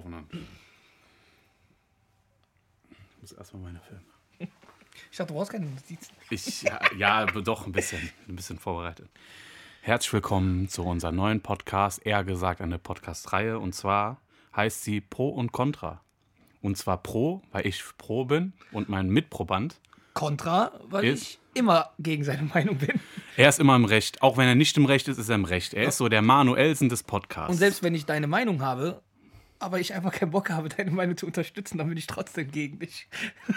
aufnehmen. Ich muss erstmal meine Filme. Ich dachte, du brauchst keine Notizen. Ich, ja, ja, doch, ein bisschen. Ein bisschen vorbereitet. Herzlich willkommen zu unserem neuen Podcast, eher gesagt eine Podcast-Reihe. Und zwar heißt sie Pro und Contra. Und zwar Pro, weil ich Pro bin und mein Mitproband. Contra, weil Ist- ich immer gegen seine Meinung bin. Er ist immer im Recht. Auch wenn er nicht im Recht ist, ist er im Recht. Er ist so der Manuelsen des Podcasts. Und selbst wenn ich deine Meinung habe, aber ich einfach keinen Bock habe, deine Meinung zu unterstützen, dann bin ich trotzdem gegen dich.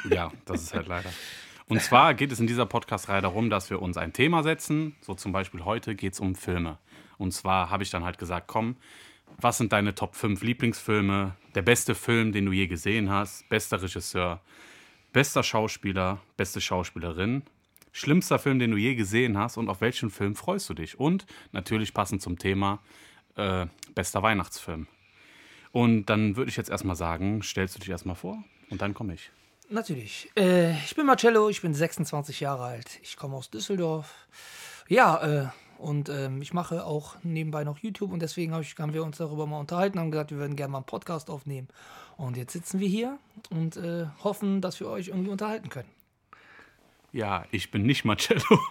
Ja, das ist halt leider. Und zwar geht es in dieser Podcast-Reihe darum, dass wir uns ein Thema setzen. So zum Beispiel heute geht es um Filme. Und zwar habe ich dann halt gesagt, komm, was sind deine Top 5 Lieblingsfilme? Der beste Film, den du je gesehen hast? Bester Regisseur? Bester Schauspieler? Beste Schauspielerin? Schlimmster Film, den du je gesehen hast? Und auf welchen Film freust du dich? Und natürlich passend zum Thema, äh, bester Weihnachtsfilm. Und dann würde ich jetzt erstmal sagen, stellst du dich erstmal vor und dann komme ich. Natürlich. Äh, ich bin Marcello, ich bin 26 Jahre alt. Ich komme aus Düsseldorf. Ja, äh, und ähm, ich mache auch nebenbei noch YouTube und deswegen hab ich, haben wir uns darüber mal unterhalten, haben gesagt, wir würden gerne mal einen Podcast aufnehmen. Und jetzt sitzen wir hier und äh, hoffen, dass wir euch irgendwie unterhalten können. Ja, ich bin nicht Marcello.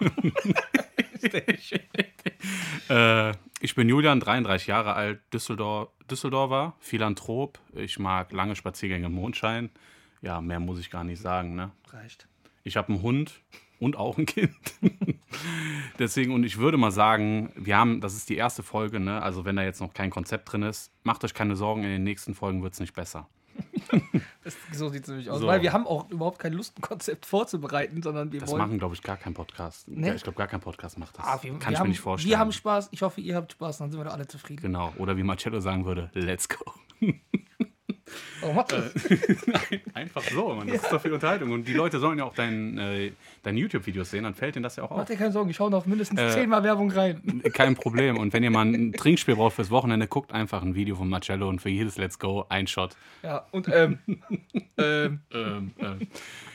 äh, ich bin Julian, 33 Jahre alt, Düsseldorf, Düsseldorfer, Philanthrop. Ich mag lange Spaziergänge im Mondschein. Ja, mehr muss ich gar nicht sagen. Ne? Reicht. Ich habe einen Hund und auch ein Kind. Deswegen, und ich würde mal sagen, wir haben, das ist die erste Folge, ne? also wenn da jetzt noch kein Konzept drin ist, macht euch keine Sorgen, in den nächsten Folgen wird es nicht besser. Das, so sieht es nämlich aus. So. Weil wir haben auch überhaupt keine Lust, ein Konzept vorzubereiten, sondern wir Das wollen. machen, glaube ich, gar kein Podcast. Ja, ich glaube, gar kein Podcast macht das. Ah, wir, Kann wir ich haben, mir nicht vorstellen. Wir haben Spaß. Ich hoffe, ihr habt Spaß. Dann sind wir doch alle zufrieden. Genau, oder wie Marcello sagen würde, let's go. Warum macht das? Einfach so, man. Das ist doch viel Unterhaltung. Und die Leute sollen ja auch dein, äh, deine YouTube-Videos sehen, dann fällt denen das ja auch Macht auf. dir keine Sorgen, ich schaue noch mindestens Äh, zehnmal Werbung rein. Kein Problem. Und wenn ihr mal ein Trinkspiel braucht fürs Wochenende, guckt einfach ein Video von Marcello und für jedes Let's Go ein Shot. Ja, und, ähm, ähm, Ähm, äh,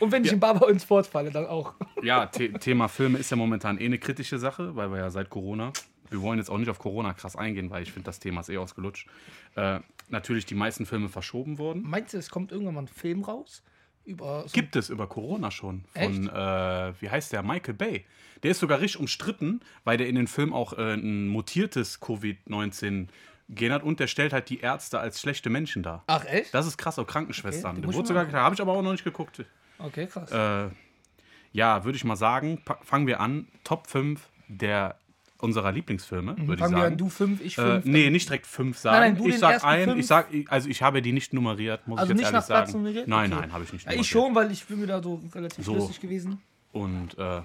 und wenn ich im Barber ins Sport falle, dann auch. ja, The Thema Filme ist ja momentan eh eine kritische Sache, weil wir ja seit Corona, wir wollen jetzt auch nicht auf Corona krass eingehen, weil ich finde, das Thema ist eh ausgelutscht. Äh, natürlich die meisten Filme verschoben wurden. Meinst du, es kommt irgendwann mal ein Film raus? Über so Gibt es über Corona schon. Von, äh, wie heißt der? Michael Bay. Der ist sogar richtig umstritten, weil der in den Film auch äh, ein mutiertes Covid-19 Gen hat und der stellt halt die Ärzte als schlechte Menschen dar. Ach, echt? Das ist krass, auch Krankenschwestern. Okay, den wurde sogar habe ich aber auch noch nicht geguckt. Okay, krass. Äh, ja, würde ich mal sagen, fangen wir an. Top 5 der, unserer Lieblingsfilme, würde ich Mhm. Fangen wir sagen. an, du fünf, ich äh, fünf. nee, nicht direkt fünf sagen. nein, du ich sag ein, fünf. ich sag, also ich habe die nicht nummeriert, muss also ich nicht jetzt nach ehrlich sagen. nummeriert? Nein, Okay. nein, habe ich nicht nummeriert. ich schon, weil ich bin mir da so relativ So. lustig gewesen. Und äh,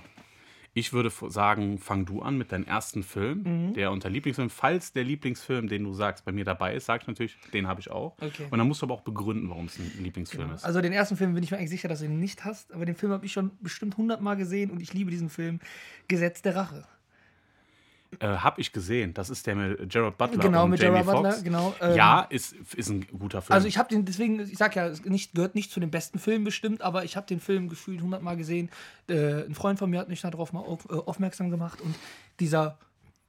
ich würde sagen, fang du an mit deinem ersten Film, Mhm. der unter Lieblingsfilm. Falls der Lieblingsfilm, den du sagst, bei mir dabei ist, sag ich natürlich, den habe ich auch. Okay. Und dann musst du aber auch begründen, warum es ein Lieblingsfilm ist. Also den ersten Film bin ich mir eigentlich sicher, dass du ihn nicht hast, aber den Film habe ich schon bestimmt hundertmal gesehen und ich liebe diesen Film. Gesetz der Rache. Äh, hab ich gesehen. Das ist der mit Gerard Butler Genau, und mit Jamie Gerard Butler, Foxx. genau, ähm, ja, ist, ist ein guter Film. Also ich habe den, deswegen, ich sag ja, es nicht, gehört nicht zu den besten Filmen bestimmt, aber ich habe den Film gefühlt hundertmal gesehen. Äh, ein Freund von mir hat mich darauf mal auf, äh, aufmerksam gemacht und dieser,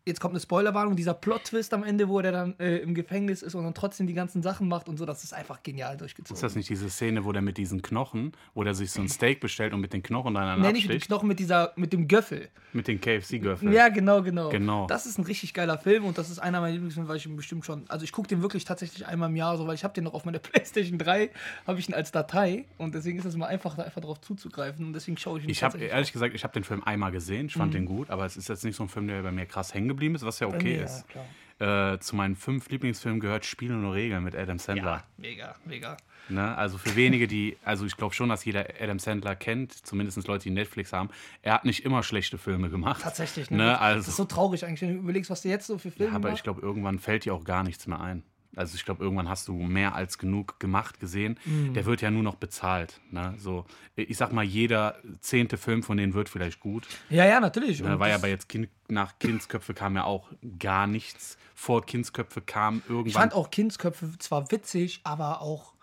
jetzt kommt eine Spoilerwarnung, dieser Plot-Twist am Ende, wo der dann äh, im Gefängnis ist und dann trotzdem die ganzen Sachen macht und so, das ist einfach genial durchgezogen. ist das nicht diese Szene, wo der mit diesen Knochen, wo der sich so ein Steak bestellt und mit den Knochen dann Nee, nicht mit dem absticht? Knochen, mit, dieser, mit dem Göffel. Mit den KFC-Göffeln. Ja, genau, genau. Genau. Das ist ein richtig geiler Film und das ist einer meiner Lieblingsfilme, weil ich ihn bestimmt schon. Also ich gucke den wirklich tatsächlich einmal im Jahr, so, weil ich habe den noch auf meiner PlayStation 3, habe ich ihn als Datei und deswegen ist es immer einfach, da einfach drauf zuzugreifen und deswegen schaue ich ihn Ich habe ehrlich gesagt, ich habe den Film einmal gesehen, ich fand Mhm. den gut, aber es ist jetzt nicht so ein Film, der bei mir krass hängen geblieben ist, was ja okay mir, ist. Ja, klar. Äh, zu meinen fünf Lieblingsfilmen gehört Spiele und Regeln mit Adam Sandler. ja, mega, mega. Ne? Also für wenige, die, also ich glaube schon, dass jeder Adam Sandler kennt, zumindest Leute, die Netflix haben. Er hat nicht immer schlechte Filme gemacht. Tatsächlich, ne? Ne? Das Also, ist so traurig eigentlich, wenn du überlegst, was der jetzt so für Filme aber macht. ich glaube, irgendwann fällt dir auch gar nichts mehr ein. Also ich glaube, irgendwann hast du mehr als genug gemacht, gesehen. Mhm. Der wird ja nur noch bezahlt. Ne? So, ich sag mal, jeder zehnte Film von denen wird vielleicht gut. Ja, ja, natürlich. Ne? War ja bei jetzt kind, nach Kindsköpfe kam ja auch gar nichts. Vor Kindsköpfe kam irgendwann. ich fand auch Kindsköpfe zwar witzig, aber auch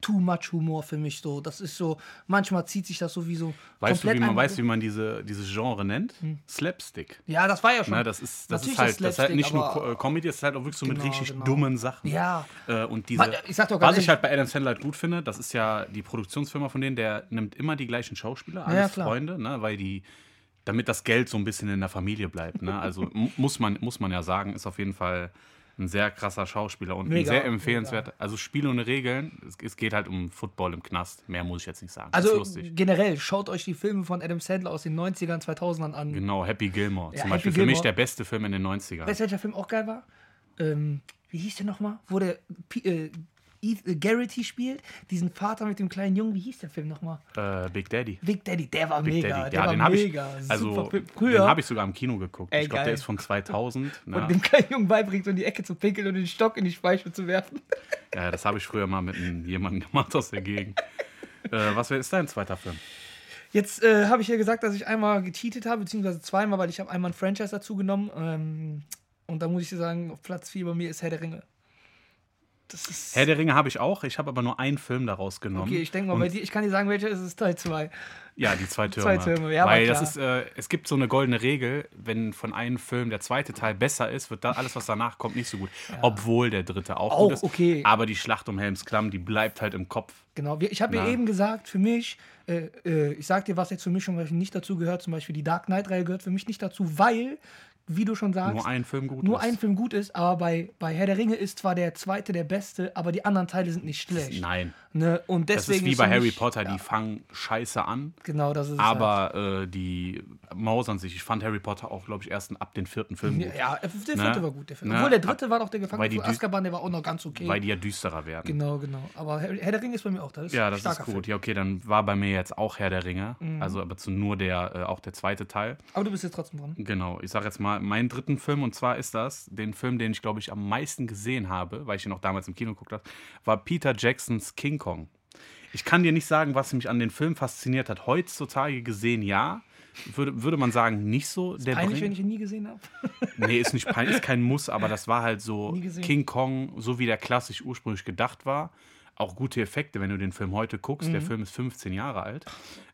too much Humor für mich so. Das ist so, manchmal zieht sich das so wie so. Weißt du, wie man, weißt, wie man diese, dieses Genre nennt? Slapstick. Ja, das war ja schon. Ne, das ist, das ist halt, das ist halt nicht nur äh, Comedy, das ist halt auch wirklich so mit Genau, richtig genau. dummen Sachen. Ja. Äh, und diese, ich sag doch was ich halt bei Adam Sandler halt gut finde, das ist ja die Produktionsfirma von denen, der nimmt immer die gleichen Schauspieler, alles Ja. Freunde, ne, weil die, damit das Geld so ein bisschen in der Familie bleibt. Ne? Also mu- muss man, muss man ja sagen, ist auf jeden Fall ein sehr krasser Schauspieler und Mega, ein sehr empfehlenswerter. Also Spiele ohne Regeln, es, es geht halt um Football im Knast. Mehr muss ich jetzt nicht sagen. Also ist lustig. generell, schaut euch die Filme von Adam Sandler aus den 90ern, 2000ern an. Genau, Happy Gilmore. Ja, Zum Happy Beispiel für mich Gilmore. der beste Film in den 90ern. Weißt du, welcher Film auch geil war? Ähm, wie hieß der nochmal? Wo der äh, Eth- Garrity spielt, diesen Vater mit dem kleinen Jungen. Wie hieß der Film nochmal? Äh, Big Daddy. Big Daddy, der war Big mega. Daddy. Der Ja, war den habe ich. mega. Also, den habe ich sogar im Kino geguckt. Ey, ich glaube, der ist von 2000. wo Ne? du dem kleinen Jungen beibringst, um die Ecke zu pinkeln und den Stock in die Speiche zu werfen. Ja, das habe ich früher mal mit jemandem gemacht aus der Gegend. äh, was ist dein zweiter Film? Jetzt äh, habe ich ja gesagt, dass ich einmal gecheatet habe, beziehungsweise zweimal, weil ich habe einmal ein Franchise dazu genommen. Ähm, und da muss ich dir sagen, auf Platz 4 bei mir ist Herr der Ringe. Herr der Ringe habe ich auch. Ich habe aber nur einen Film daraus genommen. okay, ich denke mal, Und- bei dir, ich kann dir sagen, welcher ist es Teil 2. Ja, die zwei Türme. Zwei Türme, ja, Weil das ist, äh, es gibt so eine goldene Regel, wenn von einem Film der zweite Teil besser ist, wird da alles, was danach kommt, nicht so gut. Obwohl der dritte auch, Auch gut ist. okay. Aber die Schlacht um Helms Klamm, die bleibt halt im Kopf. Genau, ich habe ja Na. eben gesagt, für mich, äh, äh, ich sag dir, was jetzt für mich schon nicht dazu gehört, zum Beispiel die Dark Knight-Reihe gehört für mich nicht dazu, weil, wie du schon sagst, Nur ein Film gut nur ist. ein Film gut ist, aber bei, bei Herr der Ringe ist zwar der zweite der beste, aber die anderen Teile sind nicht schlecht. Nein. Ne? Und Das deswegen ist wie bei Harry Potter, ja, die fangen scheiße an, Genau, das ist es halt. aber äh, die mausern sich. Ich fand Harry Potter auch, glaube ich, erst ab dem vierten Film gut. Ja, der vierte Ne? war gut, der Film. Ne? Obwohl der dritte war doch der Gefangene von Azkaban, der war auch noch ganz okay. Weil die ja düsterer werden. genau, genau. Aber Herr, Herr der Ringe ist bei mir auch, das ist Ja, das ist gut. Film. Ja, okay, dann war bei mir jetzt auch Herr der Ringe. Mhm. Also aber zu nur der, äh, auch der zweite Teil. Aber du bist jetzt trotzdem dran. Genau, ich sage jetzt mal meinen dritten Film und zwar ist das den Film, den ich glaube ich am meisten gesehen habe, weil ich ihn auch damals im Kino geguckt habe, war Peter Jacksons King Kong. Ich kann dir nicht sagen, was mich an den Film fasziniert hat. Heutzutage gesehen, ja. Würde, würde man sagen, nicht so. Der Peinlich, bringt- wenn ich ihn nie gesehen habe. Nee, ist nicht peinlich, ist kein Muss, aber das war halt so. King Kong, so wie der klassisch ursprünglich gedacht war. Auch gute Effekte, wenn du den Film heute guckst. Mhm. Der Film ist 15 Jahre alt.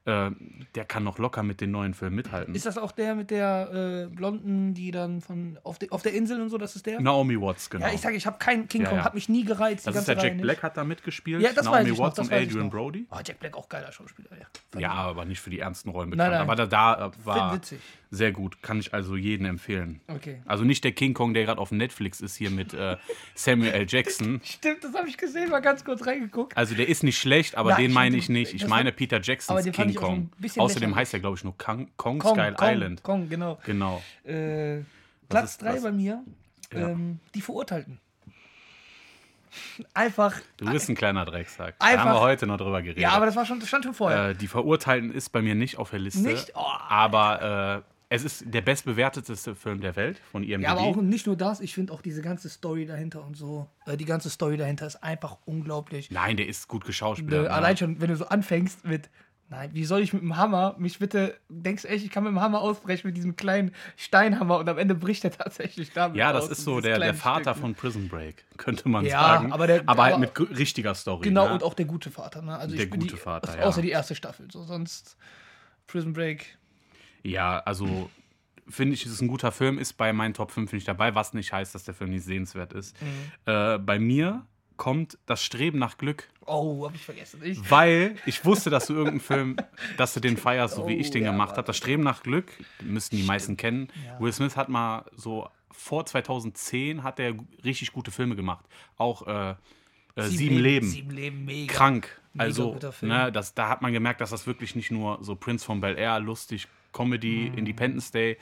Äh, der kann noch locker mit den neuen Filmen mithalten. Ist das auch der mit der äh, Blonden, die dann von auf, de, auf der Insel und so, das ist der? Naomi Watts, genau. Ja, ich sage, ich habe keinen King Ja, Kong, ja. hat mich nie gereizt. das ist der Jack Reihe Black hat da mitgespielt. Ja, das weiß Naomi ich noch, Watts das und weiß ich Adrian noch. Brody. Nicht. Oh, Jack Black auch geiler Schauspieler, ja. Ja, ich. aber nicht für die ernsten Rollen Nein, bekannt. nein. Aber da, da äh, war witzig. sehr gut. Kann ich also jedem empfehlen. Okay. Also nicht der King Kong, der gerade auf Netflix ist hier mit äh, Samuel L. Jackson. Stimmt, das habe ich gesehen, mal ganz kurz reingeguckt. Also der ist nicht schlecht, aber Nein, den meine ich nicht. Ich meine Peter Jacksons fand King Kong. Außerdem lächerlich. heißt er, glaube ich, nur Kong, Kong, Kong, Kong, Island. Kong, genau. Genau. Äh, Platz ist 3 das? bei mir, Ja. ähm, die Verurteilten. Einfach. Du bist ein kleiner Drecksack. da Einfach- haben wir heute noch drüber geredet. Ja, aber das war schon, das stand schon vorher. äh, die Verurteilten ist bei mir nicht auf der Liste. Nicht? Oh. Aber äh, es ist der bestbewerteteste Film der Welt von IMDb. Ja, aber auch nicht nur das, ich finde auch diese ganze Story dahinter und so. Äh, die ganze Story dahinter ist einfach unglaublich. Nein, der ist gut geschauspielert. ne? allein schon, wenn du so anfängst mit, nein, wie soll ich mit dem Hammer mich bitte, denkst du echt, ich kann mit dem Hammer ausbrechen mit diesem kleinen Steinhammer und am Ende bricht er tatsächlich damit Ja, das aus, ist so der, der Vater Stück. von Prison Break, könnte man Ja, sagen. aber der- aber halt mit richtiger Story. Genau, ne? und auch der gute Vater. Ne? Also Der gute die, Vater, Außer ja. die erste Staffel. So, sonst Prison Break. Ja, also finde ich, es ist ein guter Film, ist bei meinen Top 5 nicht dabei, was nicht heißt, dass der Film nicht sehenswert ist. Mhm. Äh, bei mir kommt das Streben nach Glück, Oh, hab ich vergessen. Ich, weil ich wusste, dass du irgendeinen Film, dass du den feierst, so wie Oh, ich den ja, gemacht habe. Das Streben nach Glück, müssten die meisten kennen. Will Smith hat mal so vor 2010 hat er richtig gute Filme gemacht. Auch äh, äh, Sieben, Leben. Sieben Leben, mega. krank. Also, Film. ne, das, da hat man gemerkt, dass das wirklich nicht nur so Prince von Bel Air, lustig, Comedy, Mhm. Independence Day,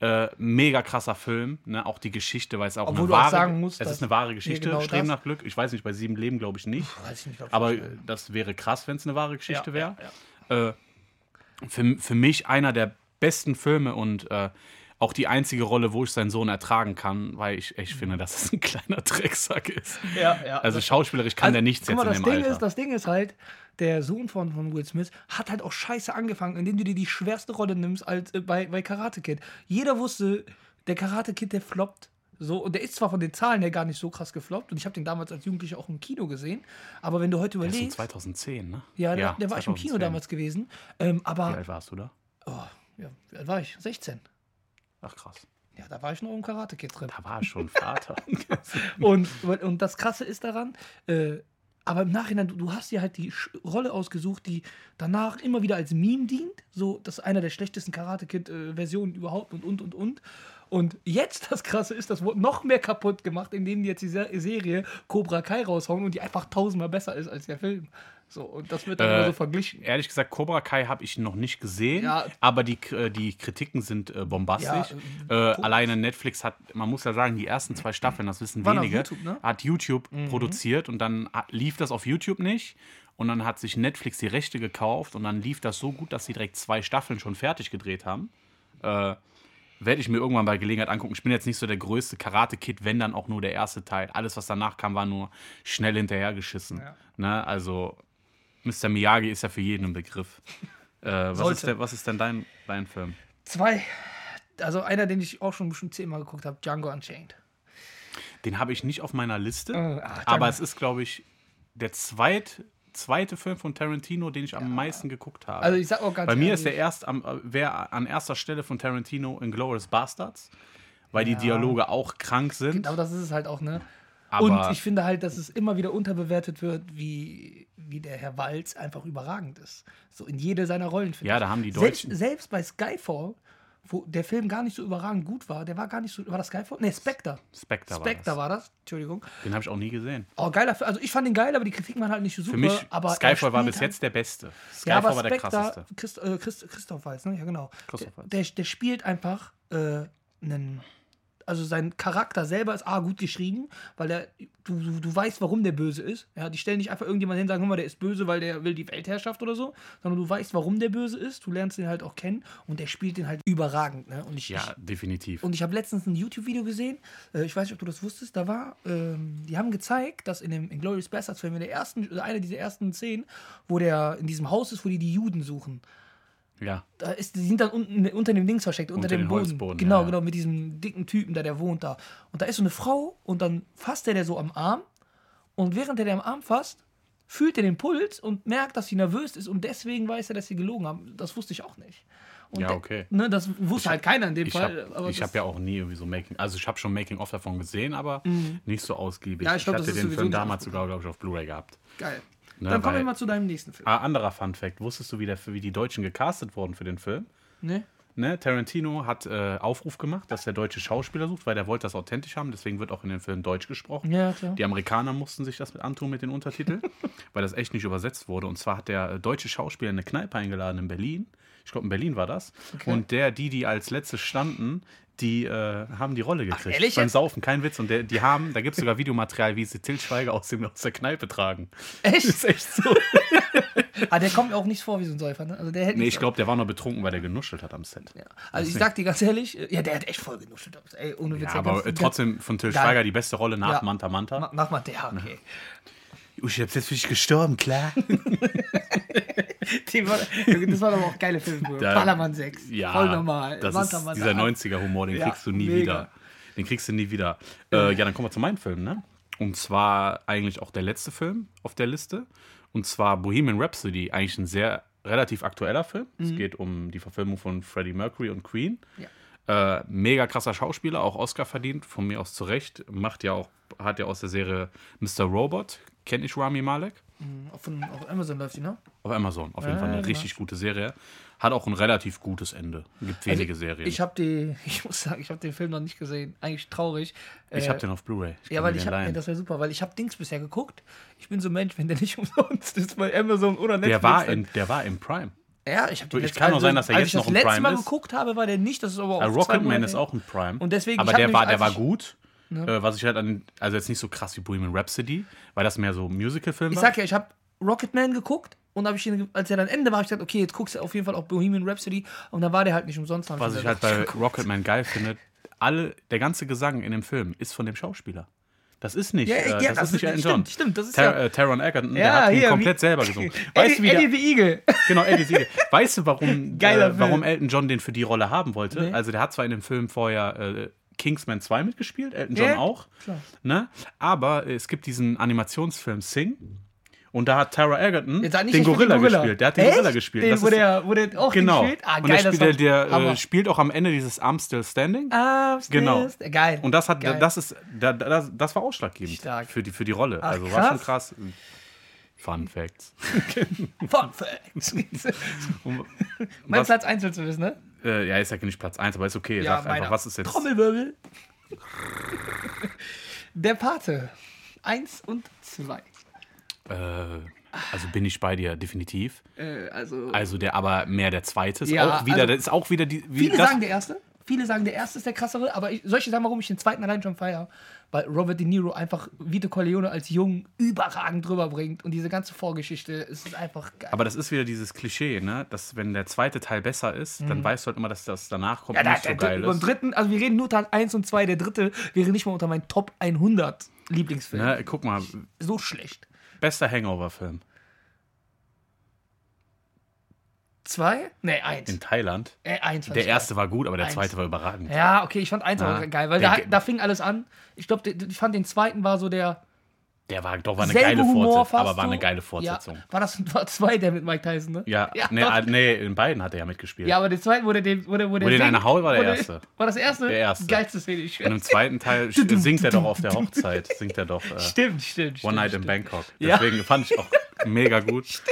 äh, mega krasser Film. Ne, auch die Geschichte, weil es auch Obwohl eine du auch wahre, sagen musst, es ist eine wahre Geschichte. Ja, genau Streben nach Glück. Ich weiß nicht, bei Sieben Leben glaube ich nicht. Ich nicht, glaub ich Aber nicht. äh, das wäre krass, wenn es eine wahre Geschichte Ja, wäre. ja, Äh, für, für mich einer der besten Filme und äh, auch die einzige Rolle, wo ich seinen Sohn ertragen kann, weil ich echt finde, dass es ein kleiner Drecksack ist. Ja, ja. Also schauspielerisch kann der nichts mal, jetzt das in dem Ding Alter. Ist, das Ding ist halt, der Sohn von, von Will Smith hat halt auch scheiße angefangen, indem du dir die schwerste Rolle nimmst als äh, bei, bei Karate Kid. Jeder wusste, der Karate Kid, der floppt. So, und der ist zwar von den Zahlen her gar nicht so krass gefloppt und ich habe den damals als Jugendlicher auch im Kino gesehen, aber wenn du heute Das ist so überlegst, 2010, ne? ja, der, der war ich im Kino 2010. damals gewesen, ähm, Wie aber, alt warst du da? oh, ja, wie alt war ich? 16. Ach krass. Ja, da war ich noch im Karate-Kid drin. Da war ich schon Vater. Und, und das Krasse ist daran, äh, aber im Nachhinein, du, du hast dir halt die Sch Rolle ausgesucht, die danach immer wieder als Meme dient. So, das ist einer der schlechtesten Karate-Kid-Versionen überhaupt und, und, und, und. Und jetzt das Krasse ist, das wurde noch mehr kaputt gemacht, indem die jetzt die Se- Serie Cobra Kai raushauen und die einfach tausendmal besser ist als der Film. So, und das wird dann Äh, immer so verglichen. Ehrlich gesagt, Cobra Kai habe ich noch nicht gesehen, Ja. aber die, äh, die Kritiken sind äh, bombastisch. Ja, äh, alleine Netflix hat, man muss ja sagen, die ersten zwei Staffeln, das wissen auf wenige, YouTube, ne? hat YouTube produziert und dann ha- lief das auf YouTube nicht. Und dann hat sich Netflix die Rechte gekauft und dann lief das so gut, dass sie direkt zwei Staffeln schon fertig gedreht haben. Äh, werde ich mir irgendwann bei Gelegenheit angucken. Ich bin jetzt nicht so der größte Karate-Kid, wenn dann auch nur der erste Teil. Alles, was danach kam, war nur schnell hinterhergeschissen. Ja. Ne? Also, Mr. Miyagi ist ja für jeden ein Begriff. Äh, was, ist der, was ist denn dein, dein Film? Zwei, also einer, den ich auch schon bestimmt zehnmal geguckt habe, Django Unchained. Den habe ich nicht auf meiner Liste, Äh, ach, aber es ist, glaube ich, der zweit, zweite Film von Tarantino, den ich am meisten geguckt habe. Also ich sag auch ganz Bei mir ehrlich, ist der erst am, äh, wer an erster Stelle von Tarantino in Glorious Bastards, weil die Dialoge auch krank sind. Aber das ist es halt auch, ne? Aber und ich finde halt, dass es immer wieder unterbewertet wird, wie, wie der Herr Walz einfach überragend ist. So in jede seiner Rollen. Ja, da haben die selbst, Deutschen- selbst bei Skyfall, wo der Film gar nicht so überragend gut war, der war gar nicht so. War das Skyfall? Ne, Spectre. Spectre, Spectre war war das. Entschuldigung. das. Den habe ich auch nie gesehen. Oh, geiler Film. Also ich fand ihn geil, aber die Kritiken waren halt nicht so super. Für mich, aber er Skyfall war bis halt- jetzt der beste. Ja, Skyfall aber war der Spectre, krasseste. Christ, äh, Christ, Christoph Waltz, ne? Ja, genau. Christoph Waltz. Der, der spielt einfach äh, einen. Also sein Charakter selber ist A, gut geschrieben, weil der, du, du, du weißt, warum der böse ist. Ja, die stellen nicht einfach irgendjemand hin und sagen, guck mal, der ist böse, weil der will die Weltherrschaft oder so, sondern du weißt, warum der böse ist, du lernst den halt auch kennen und der spielt den halt überragend. Ne? Und ich, Ja, ich, definitiv. und ich habe letztens ein YouTube-Video gesehen, äh, ich weiß nicht, ob du das wusstest, da war, ähm, die haben gezeigt, dass in dem Inglourious Bastards-Film, in der ersten, also einer dieser ersten Szenen, wo der in diesem Haus ist, wo die die Juden suchen, ja. da ist, die sind dann unten unter dem Dings versteckt, unter, Unter dem den Boden. Holzboden, genau, ja, genau, mit diesem dicken Typen da, der wohnt da. Und da ist so eine Frau und dann fasst er der so am Arm und während er der am Arm fasst, fühlt er den Puls und merkt, dass sie nervös ist und deswegen weiß er, dass sie gelogen haben. Das wusste ich auch nicht. Und Ja, der- okay. Ne, das wusste halt keiner in dem Ich Fall. habe aber das- hab ja auch nie irgendwie so Making, also ich habe schon Making of davon gesehen, aber nicht so ausgiebig. Ja, ich glaub, das hatte den Film damals sogar, glaube ich, auf Blu-ray gehabt. Geil. Ne, Dann kommen wir mal zu deinem nächsten Film. Ah, anderer Fun Fact: Wusstest du, wie, der, wie die Deutschen gecastet wurden für den Film? Ne? Ne, Tarantino hat äh, Aufruf gemacht, dass der deutsche Schauspieler sucht, weil der wollte das authentisch haben. Deswegen wird auch in dem Film Deutsch gesprochen. Ja, klar. Die Amerikaner mussten sich das mit antun mit den Untertiteln, weil das echt nicht übersetzt wurde. Und zwar hat der äh, deutsche Schauspieler eine Kneipe eingeladen in Berlin. Ich glaube, in Berlin war das. Und der, die, die als letzte standen, die äh, haben die Rolle gekriegt. ehrlich Beim? Saufen, kein Witz. Und der, die haben, da gibt es sogar Videomaterial, wie sie Til Schweiger aus, dem, aus der Kneipe tragen. Echt? ist echt so. Ah, der kommt mir auch nicht vor wie so ein Säufer. Ne? Also der hätte nee, ich glaube, der war noch betrunken, weil der genuschelt hat am Set. Ja. Also ich sag dir ganz ehrlich, äh, ja, der hat echt voll genuschelt. Ey, ohne Witz. Ja, aber äh, trotzdem von Til Geil. Schweiger die beste Rolle nach Ja. Manta Manta. Ganz, mach mal der, okay. Ich hab's jetzt für dich gestorben, klar. War, das war aber auch geile Filme. Da- Ballermann 6. Ja, Voll normal. Das Manta ist dieser acht. 90er-Humor, den Ja, kriegst du nie mega. wieder. Den kriegst du nie wieder. Äh, ja, dann kommen wir zu meinem Film, ne? Und zwar eigentlich auch der letzte Film auf der Liste. Und zwar Bohemian Rhapsody, eigentlich ein sehr relativ aktueller Film. Es geht um die Verfilmung von Freddie Mercury und Queen. Ja. Äh, mega krasser Schauspieler, auch Oscar verdient, von mir aus zurecht. Macht ja auch, hat ja aus der Serie Mr. Robot, kenne ich Rami Malek. Auf, von, auf Amazon läuft die, ne? Auf Amazon, auf jeden Ja, Fall eine genau. richtig gute Serie. Hat auch ein relativ gutes Ende. Gibt wenige Serien. Ich habe die, ich muss sagen, ich habe den Film noch nicht gesehen. Eigentlich traurig. Ich Äh, habe den auf Blu-ray. Ich Ja, weil ich habe, leihen. das wäre super, weil ich habe Dings bisher geguckt. Ich bin so ein Mensch, wenn der nicht umsonst ist bei Amazon oder Netflix. der, war in, der war im Prime. Ja, ich habe Ich kann auch sein, dass er als jetzt ich noch das im letzte Prime Mal ist. geguckt habe, war der nicht. Das ist aber auch Äh, Rocketman ist auch ein Prime. Und deswegen, aber ich der nämlich, war, der als war ich- gut. Äh, was ich halt an, also jetzt nicht so krass wie Bohemian Rhapsody, weil das mehr so Musical-Film Ich war. sag ja, ich habe Rocketman geguckt und habe ich ihn, als er dann Ende war, habe ich gesagt, okay, jetzt guckst du auf jeden Fall auch Bohemian Rhapsody und dann war der halt nicht umsonst. Was ich mir halt gedacht, bei Rocketman geil finde, alle, der ganze Gesang in dem Film ist von dem Schauspieler. Das ist nicht, Ja, äh, ja, das, ist nicht Elton John. stimmt, das ist Tar ja- äh, Taron Egerton, der Ja, hat ihn komplett wie- selber gesungen. Eddie, Weißt du, wie der, Eddie the Eagle. Genau, Eddie Siegel. Weißt du, warum, äh, warum. Elton John den für die Rolle haben wollte? Nee. Also der hat zwar in dem Film vorher äh, Kingsman 2 mitgespielt, Elton John Ja, auch. klar. Ne? Aber es gibt diesen Animationsfilm Sing. Und da hat Tara Egerton den Gorilla, Gorilla. gespielt. Der hat den Echt? Gorilla gespielt. Den, Das wo, ist- der, wo der auch genau. gespielt? Ah, und geil, der, das spielt, der, war der äh, spielt auch am Ende dieses I'm Still Standing. Ah, Genau. Stills. Geil. Und das hat, Geil. das ist, da- das, das war ausschlaggebend Stark. für die, für die Rolle. Ach, also war schon krass. krass. Fun Facts. Fun Facts. Und mein Platz 1 willst du wissen, ne? Äh, ja, ist ja nicht Platz 1, aber ist okay. Sag meiner. einfach, was ist jetzt. Trommelwirbel. Der Pate. Eins und zwei. Äh, also bin ich bei dir, definitiv. Äh, also, Also der aber mehr der zweite ist Ja, auch wieder, also- das ist auch wieder die. Wie viele das, sagen der erste. Viele sagen, der erste ist der krassere, aber ich, soll ich dir sagen, warum ich den zweiten allein schon feiere? Weil Robert De Niro einfach Vito Corleone als Jung überragend drüber bringt und diese ganze Vorgeschichte ist einfach geil. aber das ist wieder dieses Klischee, ne? Dass wenn der zweite Teil besser ist, dann weißt du halt immer, dass das danach kommt Mhm. ja, nicht der, so der, geil beim ist. dritten, also wir reden nur Teil 1 und 2, der dritte wäre nicht mal unter meinen Top 100 Lieblingsfilmen. Ne? Guck mal, So schlecht. bester Hangover-Film Zwei? Nee, eins. in Thailand. Äh, eins Der erste war gut, aber der Eins. zweite war überragend. Ja, okay, ich fand eins Ja. auch geil, weil Der da, da fing alles an. Ich glaube, ich fand den zweiten war so der Der war doch war eine geile Fortsetzung, aber war eine geile Fortsetzung. Ja, war das war zwei der mit Mike Tyson, ne? Ja, ja, nee, doch. nee, in beiden hat er ja mitgespielt. Ja, aber der zweite, wo der den, wo der, wo der den singt, eine haut, war der wo erste. War das erste? Der erste. Geilste Szene, ich Und im zweiten Teil singt er doch auf der Hochzeit, singt er doch äh, Stimmt, stimmt. One stimmt, Night in stimmt. Bangkok. Ja. Deswegen fand ich auch mega gut.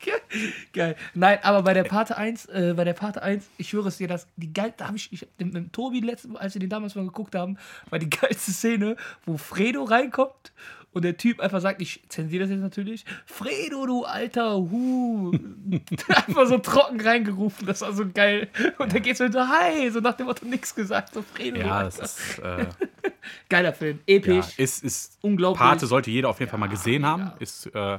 Geil. Nein, aber bei der Pate 1, äh, bei der Pate 1, ich schwöre es dir, das, die geil, da habe ich, ich mit, mit Tobi letzten, als wir den damals mal geguckt haben, war die geilste Szene, wo Fredo reinkommt und der Typ einfach sagt, ich zensiere das jetzt natürlich, Fredo, du alter Hu. einfach so trocken reingerufen, das war so geil. Und dann geht's mir so, hi, so nach dem Motto nichts gesagt, so Fredo. Ja, du das ist, äh, Geiler Film, ja, episch. ist, ist Unglaublich. Pate sollte jeder auf jeden Fall mal gesehen haben. ja. Ist, äh,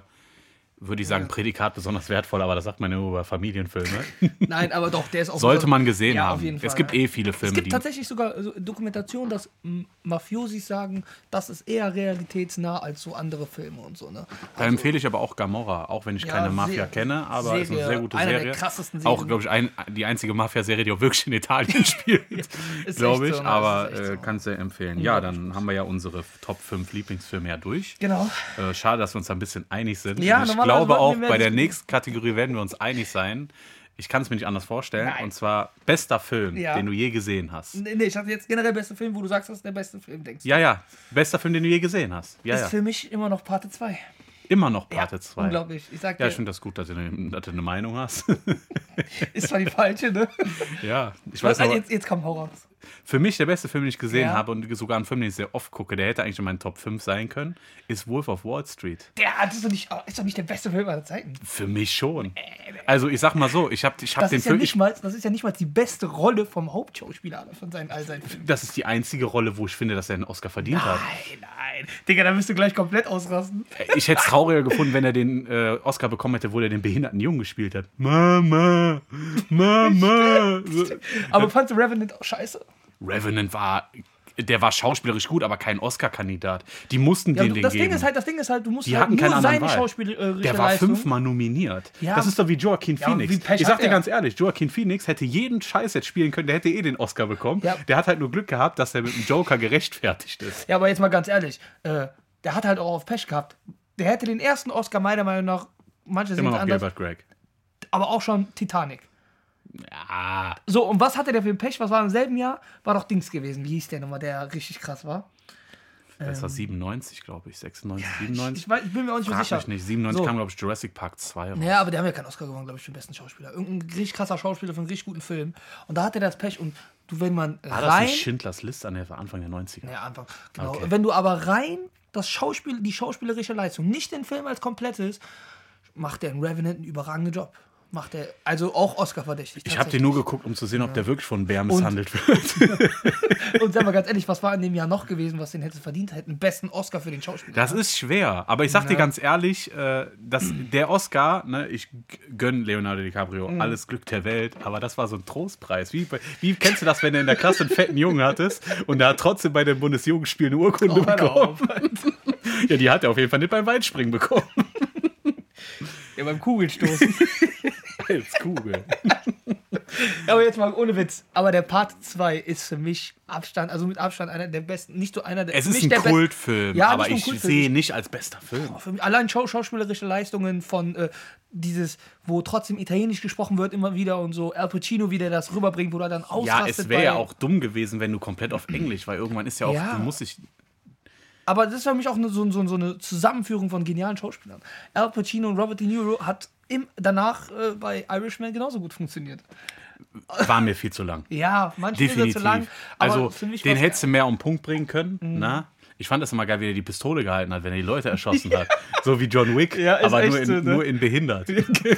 würde ich sagen, Prädikat besonders wertvoll, aber das sagt man ja nur über Familienfilme. Nein, aber doch, der ist auch Sollte man gesehen ja, haben. Fall, es gibt ja. eh viele Es Filme, gibt die. tatsächlich sogar so Dokumentation, dass Mafiosis sagen, das ist eher realitätsnah als so andere Filme und so. Ne? Da empfehle ich aber auch Gamorra, auch wenn ich Ja, keine Mafia sehr- kenne, aber es ist eine sehr gute eine der Serie. krassesten Auch, Serien. glaube ich, ein, die einzige Mafia-Serie, die auch wirklich in Italien spielt, glaube ich. so, ne? aber äh, so. kannst du empfehlen. Ja, dann haben wir ja unsere Top 5 Lieblingsfilme ja durch. Genau. Äh, schade, dass wir uns da ein bisschen einig sind. Ja, normalerweise glaube auch, bei der nächsten Kategorie werden wir uns einig sein. Ich kann es mir nicht anders vorstellen. Nein. Und zwar bester Film, Ja. den du je gesehen hast. Nee, nee, ich hatte jetzt generell beste Film, wo du sagst, das ist der beste Film, denkst du. Ja, ja. Bester Film, den du je gesehen hast. Ja, ist ja. für mich immer noch Parte 2. Immer noch Parte 2. Unglaublich. Ich sag Ja, ich finde das gut, dass du, eine, dass du eine Meinung hast. ist zwar die falsche, ne? ja, ich weiß Was, aber, jetzt, jetzt kommt Horror. Für mich der beste Film, den ich gesehen Ja. habe und sogar ein Film, den ich sehr oft gucke, der hätte eigentlich in meinen Top 5 sein können, ist Wolf of Wall Street. Der ist doch, nicht, ist doch nicht der beste Film aller Zeiten. Für mich schon. Also ich sag mal so, ich habe ich hab Das den ist, ja Film, nicht ich, mal, das ist ja nicht mal die beste Rolle vom Hauptschauspieler von seinen all seinen Filmen. das ist die einzige Rolle, wo ich finde, dass er einen Oscar verdient hat. Nein, nein. Digga, da wirst du gleich komplett ausrasten. Ich hätte es trauriger gefunden, wenn er den äh, Oscar bekommen hätte, wo er den behinderten Jungen gespielt hat. Mama, Mama. Aber fandst du Revenant auch scheiße? Revenant war, der war schauspielerisch gut, aber kein Oscar-Kandidat. Die mussten Ja, den den das geben. Ding ist halt, das Ding ist halt, du musst Die halt hatten nur seine Wahl. schauspielerische der war Leistung. fünfmal nominiert. Ja. Das ist doch wie Joaquin Ja, Phoenix. wie ich sag dir ganz ehrlich, Joaquin Phoenix hätte jeden Scheiß jetzt spielen können, der hätte eh den Oscar bekommen. Der hat halt nur Glück gehabt, dass er mit dem Joker gerechtfertigt ist. Ja, aber jetzt mal ganz ehrlich, äh, der hat halt auch auf Pech gehabt. Der hätte den ersten Oscar meiner Meinung nach, manche sehen Immer noch anders, Gilbert Greg. aber auch schon Titanic. Ja, So, und was hatte der für ein Pech? Was war im selben Jahr? War doch Dings gewesen. Wie hieß der nochmal, der richtig krass war? das war 97, glaube ich. 96, 97. Ich, weiß, ich bin mir auch nicht Frag sicher. mich nicht. 97 So. kam, glaube ich, Jurassic Park 2 raus. Ja, aber die haben ja keinen Oscar gewonnen, glaube ich, für den besten Schauspieler. Irgendein richtig krasser Schauspieler für einen richtig guten Film. Und da hatte der das Pech. Und du, wenn man War das rein. nicht Schindlers List an der Anfang der 90er? Ja, Anfang. Genau. Okay. Wenn du aber rein das Schauspiel, die schauspielerische Leistung, nicht den Film als komplettes, macht der in Revenant einen überragenden Job. Macht er, also auch Oscar verdächtig. Ich habe den nur geguckt, um zu sehen, ob der wirklich von Bären misshandelt wird. Und sag mal ganz ehrlich, was war in dem Jahr noch gewesen, was den hätte verdient hätten? Besten Oscar für den Schauspieler. Das ist schwer. Aber ich sag dir ganz ehrlich, äh, dass der Oscar, ne, ich gönne Leonardo DiCaprio Mhm. alles Glück der Welt, aber das war so ein Trostpreis. Wie, wie kennst du das, wenn du in der Klasse einen fetten Jungen hattest und der hat trotzdem bei dem Bundesjugendspiel eine Urkunde Oh, bekommen? Ja, die hat er auf jeden Fall nicht beim Weitspringen bekommen. Ja, beim Kugelstoßen. Als Kugel. Aber jetzt mal ohne Witz. Aber der Part 2 ist für mich Abstand, also mit Abstand einer der besten, nicht so einer der Es ist ein Kultfilm, Ja, aber ich sehe ihn nicht als bester Film. Für mich allein schau schauspielerische Leistungen von äh, dieses, wo trotzdem Italienisch gesprochen wird immer wieder und so Al Pacino, wie der das rüberbringt, wo er dann Ja, ausrastet. es wäre ja auch dumm gewesen, wenn du komplett auf Englisch, weil irgendwann ist ja auch, Ja. du musst dich. Aber das ist für mich auch eine, so, so, so eine Zusammenführung von genialen Schauspielern. Al Pacino und Robert De Niro hat im, danach äh, bei Irishman genauso gut funktioniert. War mir viel zu lang. Ja, manchmal Definitiv. zu lang. Also, den hättest du mehr um den Punkt bringen können. Mhm. Na? Ich fand das immer geil, wie er die Pistole gehalten hat, wenn er die Leute erschossen hat. So wie John Wick, Ja, aber nur in, so, ne? nur in behindert.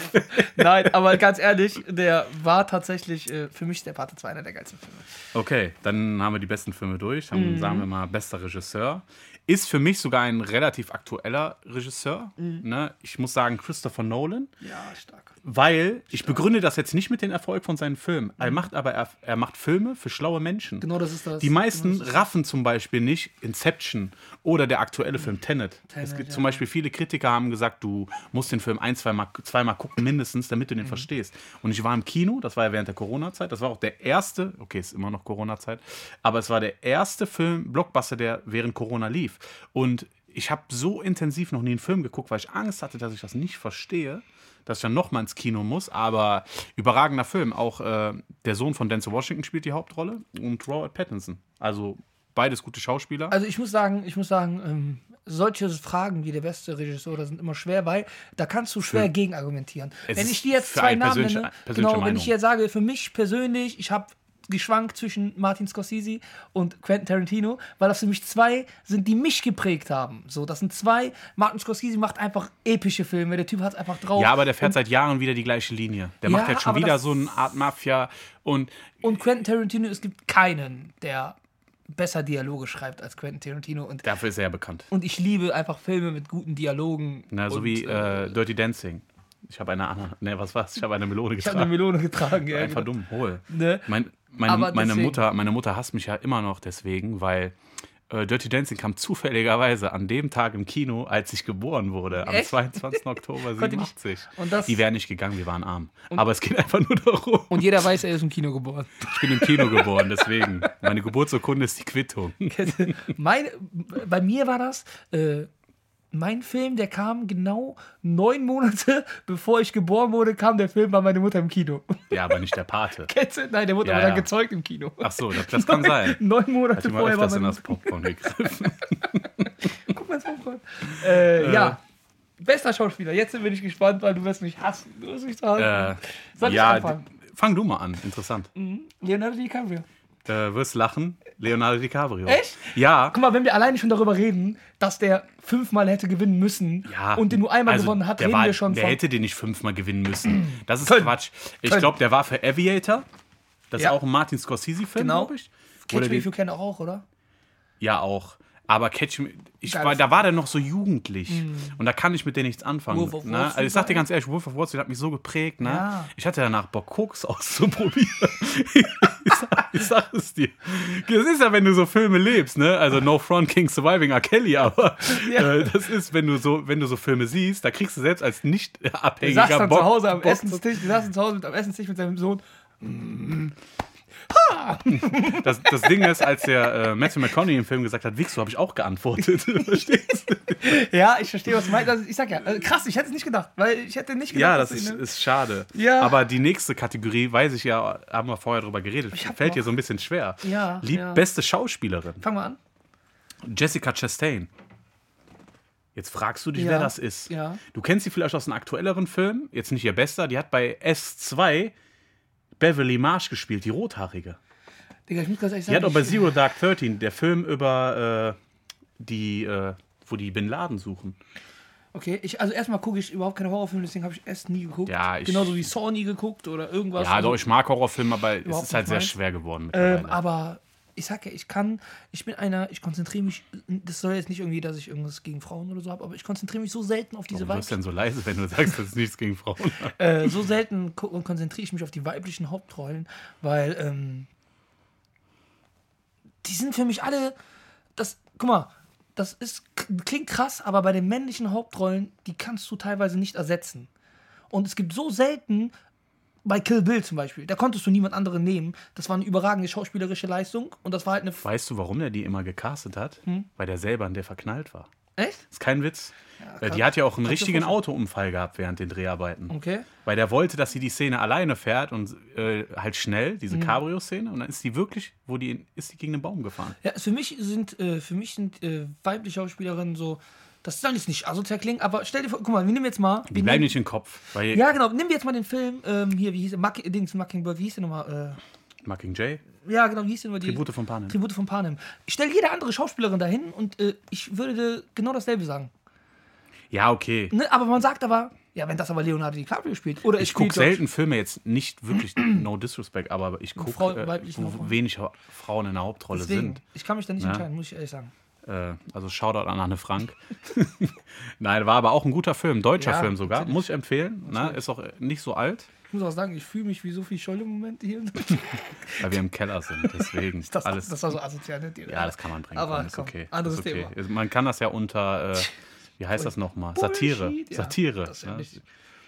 Nein, aber ganz ehrlich, der war tatsächlich äh, für mich der Pate 2 einer der geilsten Filme. Okay, dann haben wir die besten Filme durch. Dann Mhm. sagen wir mal, bester Regisseur. Ist für mich sogar ein relativ aktueller Regisseur. Mhm. Ne? Ich muss sagen, Christopher Nolan. Ja, stark. Weil ich begründe das jetzt nicht mit dem Erfolg von seinen Filmen. Er macht aber er, er macht Filme für schlaue Menschen. Mhm. Genau das ist das. Die meisten Genau das raffen zum Beispiel nicht Inception oder der aktuelle Film Tenet. es Tenet, gibt ja. zum Beispiel viele Kritiker haben gesagt, du musst den Film ein, zweimal zweimal gucken mindestens, damit Mhm. du den verstehst. Und ich war im Kino, das war ja während der Corona-Zeit. Das war auch der erste, okay, ist immer noch Corona-Zeit, aber es war der erste Film Blockbuster, der während Corona lief. Und ich habe so intensiv noch nie einen Film geguckt, weil ich Angst hatte, dass ich das nicht verstehe. Dass ich dann nochmal ins Kino muss, aber überragender Film. Auch äh, der Sohn von Denzel Washington spielt die Hauptrolle und Robert Pattinson. Also beides gute Schauspieler. Also ich muss sagen, ich muss sagen, ähm, solche Fragen wie der beste Regisseur sind immer schwer, weil da kannst du schwer gegen argumentieren. Es Wenn ich dir jetzt zwei Namen nenne, genau, wenn ich jetzt sage, für mich persönlich, ich habe geschwankt zwischen Martin Scorsese und Quentin Tarantino, weil das für mich zwei sind, die mich geprägt haben. So, das sind zwei. Martin Scorsese macht einfach epische Filme. Der Typ hat einfach drauf. ja, aber der fährt seit Jahren wieder die gleiche Linie. Der Ja, macht jetzt schon wieder so eine Art Mafia und Und Quentin Tarantino, es gibt keinen, der besser Dialoge schreibt als Quentin Tarantino. Und, dafür ist er ja bekannt. und ich liebe einfach Filme mit guten Dialogen. Na, so und, wie äh, Dirty Dancing. Ich habe eine Ana ne, was war's? Ich habe eine Melone Ich habe eine getragen. Melone getragen. Ja, Einfach genau. dumm, hol. Ne? Mein, meine, Aber meine, Mutter, meine Mutter hasst mich ja immer noch deswegen, weil äh, Dirty Dancing kam zufälligerweise an dem Tag im Kino, als ich geboren wurde, am Echt? 22. Oktober Konnte nicht- 87. Und das- Die wären nicht gegangen, wir waren arm. Aber es geht einfach nur darum. Und jeder weiß, er ist im Kino geboren. Ich bin im Kino geboren, deswegen. Meine Geburtsurkunde ist die Quittung. Meine, bei mir war das äh, mein Film, der kam genau neun Monate bevor ich geboren wurde, kam der Film bei meiner Mutter im Kino. Ja, aber nicht der Pate. Kennst du? Nein, der wurde Ja, aber dann ja. gezeugt im Kino. Ach so, das, das kann sein. Neun Monate Hat vorher war öfters in das Popcorn gegriffen. Guck mal, das Popcorn. Äh, Ja. Bester Schauspieler. Jetzt bin ich gespannt, weil du wirst mich hassen. Du wirst mich so hassen. Äh, Soll ich ja, anfangen? fang du mal an. Interessant. Leonardo DiCaprio. Äh, wirst lachen. Leonardo DiCaprio. Echt? Ja. Guck mal, wenn wir alleine schon darüber reden, dass der fünfmal hätte gewinnen müssen Ja, und den nur einmal also gewonnen hat, der reden war, wir schon Der von. hätte den nicht fünfmal gewinnen müssen. Das ist Können. Quatsch. Ich glaube, der war für Aviator. Das Ja. ist auch ein Martin Scorsese-Film, Genau. glaube ich. Catch Me If You Can auch, oder? Ja, auch. Aber Catch Me, ich war, da war der noch so jugendlich. Und da kann ich mit dem nichts anfangen. Wolf of ne? Also ich sag dir ganz ehrlich, Wolf of Wall Street hat mich so geprägt. Ne? Ja. Ich hatte danach Bock, Koks auszuprobieren. ich, sag, ich sag es dir. Das ist ja, wenn du so Filme lebst, ne? Also No Front King Surviving R. Kelly, aber Ja. äh, das ist, wenn du so, wenn du so Filme siehst, da kriegst du selbst als nicht Er abhängiger saß dann Bock, zu Hause am Bock Essenstisch, zu Hause mit, am Essenstisch mit seinem Sohn. Das, das Ding ist, als der äh, Matthew McConaughey im Film gesagt hat, Wichs, so habe ich auch geantwortet. Verstehst du? Ja, ich verstehe, was du meinst. Also ich sag ja, äh, krass, ich hätte es nicht gedacht, weil ich hätte nicht gedacht, Ja, das ist, du ist schade. Ja. Aber die nächste Kategorie, weiß ich ja, haben wir vorher drüber geredet, fällt dir so ein bisschen schwer. Ja, Lieb ja. beste Schauspielerin, Fang mal an. Jessica Chastain. Jetzt fragst du dich, Ja. wer das ist. Ja. Du kennst sie vielleicht aus einem aktuelleren Film, jetzt nicht ihr bester, die hat bei S2 Beverly Marsh gespielt, die Rothaarige. Digga, ich muss ganz ehrlich Die sagen. hat auch bei Zero Dark Thirteen, der Film über äh, die, äh, wo die Bin Laden suchen. Okay, ich, also erstmal gucke ich überhaupt keine Horrorfilme, deswegen habe ich erst nie geguckt. Ja, ich- Genauso wie Saw nie geguckt oder irgendwas. Ja, Also, doch, ich mag Horrorfilme, aber es ist halt sehr schwer geworden ähm, aber ich sag ja, ich kann, ich bin einer, ich konzentriere mich, das soll jetzt nicht irgendwie, dass ich irgendwas gegen Frauen oder so habe, aber ich konzentriere mich so selten auf diese Warum wirst du weiblichen, denn so leise, wenn du sagst, das ist nichts gegen Frauen? äh, so selten ko- konzentriere ich mich auf die weiblichen Hauptrollen, weil ähm, die sind für mich alle, das, guck mal, das ist, klingt krass, aber bei den männlichen Hauptrollen, die kannst du teilweise nicht ersetzen. Und es gibt so selten bei Kill Bill zum Beispiel, da konntest du niemand anderen nehmen. Das war eine überragende schauspielerische Leistung und das war halt eine. Weißt du, warum der die immer gecastet hat? Hm? Weil der selber an der verknallt war. Echt? Ist kein Witz. Äh, kann- die hat ja auch einen richtigen. Autounfall gehabt während den Dreharbeiten. Okay. Weil der wollte, dass sie die Szene alleine fährt und äh, halt schnell, diese Mhm. Cabrio-Szene. Und dann ist die wirklich, wo die in, ist die gegen den Baum gefahren. Ja, für mich sind, äh, für mich sind äh, weibliche Schauspielerinnen so. Das soll jetzt nicht asozial klingen, aber stell dir vor, guck mal, wir nehmen jetzt mal. Die bleiben nehmen, nicht im Kopf. Weil Ja, genau. Nehmen wir jetzt mal den Film, ähm, hier, wie hieß der? Muck, Dings, Mockingbird, wie hieß der nochmal? Äh, ja, genau, wie hieß der nochmal? Die- Tribute von Panem. Tribute von Panem. Ich stelle jede andere Schauspielerin dahin und äh, ich würde genau dasselbe sagen. Ja, okay. Ne? Aber man sagt aber, ja, wenn das aber Leonardo DiCaprio spielt. Oder Ich gucke selten Filme jetzt nicht wirklich, no disrespect, aber ich gucke, äh, wo wenig Frauen in der Hauptrolle Deswegen, sind. ich kann mich da nicht Ja. entscheiden, muss ich ehrlich sagen. Äh, also Shoutout an Anne Frank. Nein, war aber auch ein guter Film, deutscher Ja, Film sogar. natürlich. Muss ich empfehlen. Ne? Ist auch nicht so alt, Ich muss auch sagen, ich fühle mich wie Sophie Scholl im Moment hier. weil wir im Keller sind. Deswegen Das, alles. das war so asozial, ne? ja, das kann man bringen. Aber komm, ist okay. anderes ist okay. Thema. Man kann das ja unter, äh, wie heißt das nochmal? Satire. Ja. Satire. Das ist ja ne?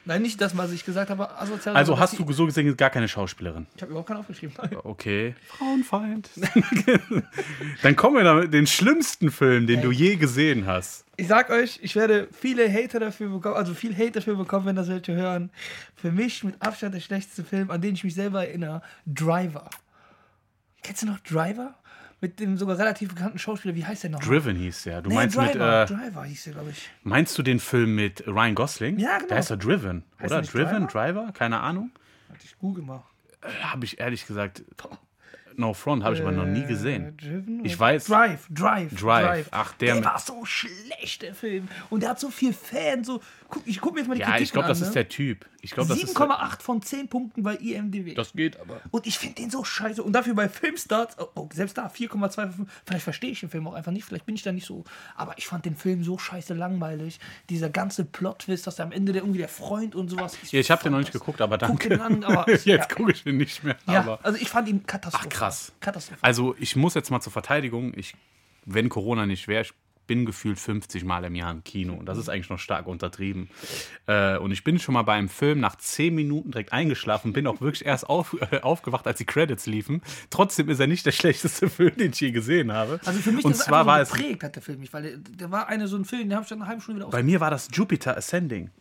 Nein, nicht das, was ich gesagt habe, asozial. Also hast du so gesehen gar keine Schauspielerin. Ich habe überhaupt keinen aufgeschrieben. Nein. Okay. Frauenfeind. Dann kommen wir damit den schlimmsten Film, den du je gesehen hast. Ich sag euch, ich werde viele Hater dafür bekommen, also viel Hate dafür bekommen, wenn das welche hören. Für mich mit Abstand der schlechteste Film, an den ich mich selber erinnere, Driver. Kennst du noch Driver? Mit dem sogar relativ bekannten Schauspieler, wie heißt der noch? Driven hieß der. Du Nee, meinst mit, Driver. äh, Driver hieß der, glaube ich. meinst du den Film mit Ryan Gosling? Ja, genau. Der heißt doch Driven, Heißt oder? Driven, Driver? Keine Ahnung. Warte, ich google mal. Habe ich ehrlich gesagt, no front, habe ich aber noch nie Äh, gesehen. Driven? Ich weiß- Drive, Drive, Drive. Ach, der der mit- war so schlecht, der Film. Und der hat so viel Fans. So, guck, ich gucke mir jetzt mal die Ja, Kritiken ich glaube, das an, ist ne? der Typ. Ich glaube, das ist. 7,8 von 10 Punkten bei IMDb. Das geht aber. Und ich finde den so scheiße. Und dafür bei Filmstarts, oh, oh, selbst da 4,2 von 5. Vielleicht verstehe ich den Film auch einfach nicht. Vielleicht bin ich da nicht so. Aber ich fand den Film so scheiße langweilig. Dieser ganze Plot-Twist, dass der am Ende der irgendwie der Freund und sowas ist. Ja, ich habe den noch nicht das- geguckt, aber Guck danke. den an, aber. Jetzt ja, gucke ich den nicht mehr. ja, aber. also ich fand ihn katastrophal. Ach, krass. Katastrophal. Also, ich muss jetzt mal zur Verteidigung. Ich, wenn Corona nicht wäre, ich bin gefühlt 50 Mal im Jahr im Kino. Und das ist eigentlich noch stark untertrieben. Äh, und ich bin schon mal beim Film nach 10 Minuten direkt eingeschlafen, bin auch wirklich erst auf, äh, aufgewacht, als die Credits liefen. Trotzdem ist er nicht der schlechteste Film, den ich je gesehen habe. Also für mich und es zwar war es geprägt, hat der Film mich, weil der, war eine so ein Film, den habe ich dann eine halbe Stunde wieder. Bei mir war das Jupiter Ascending.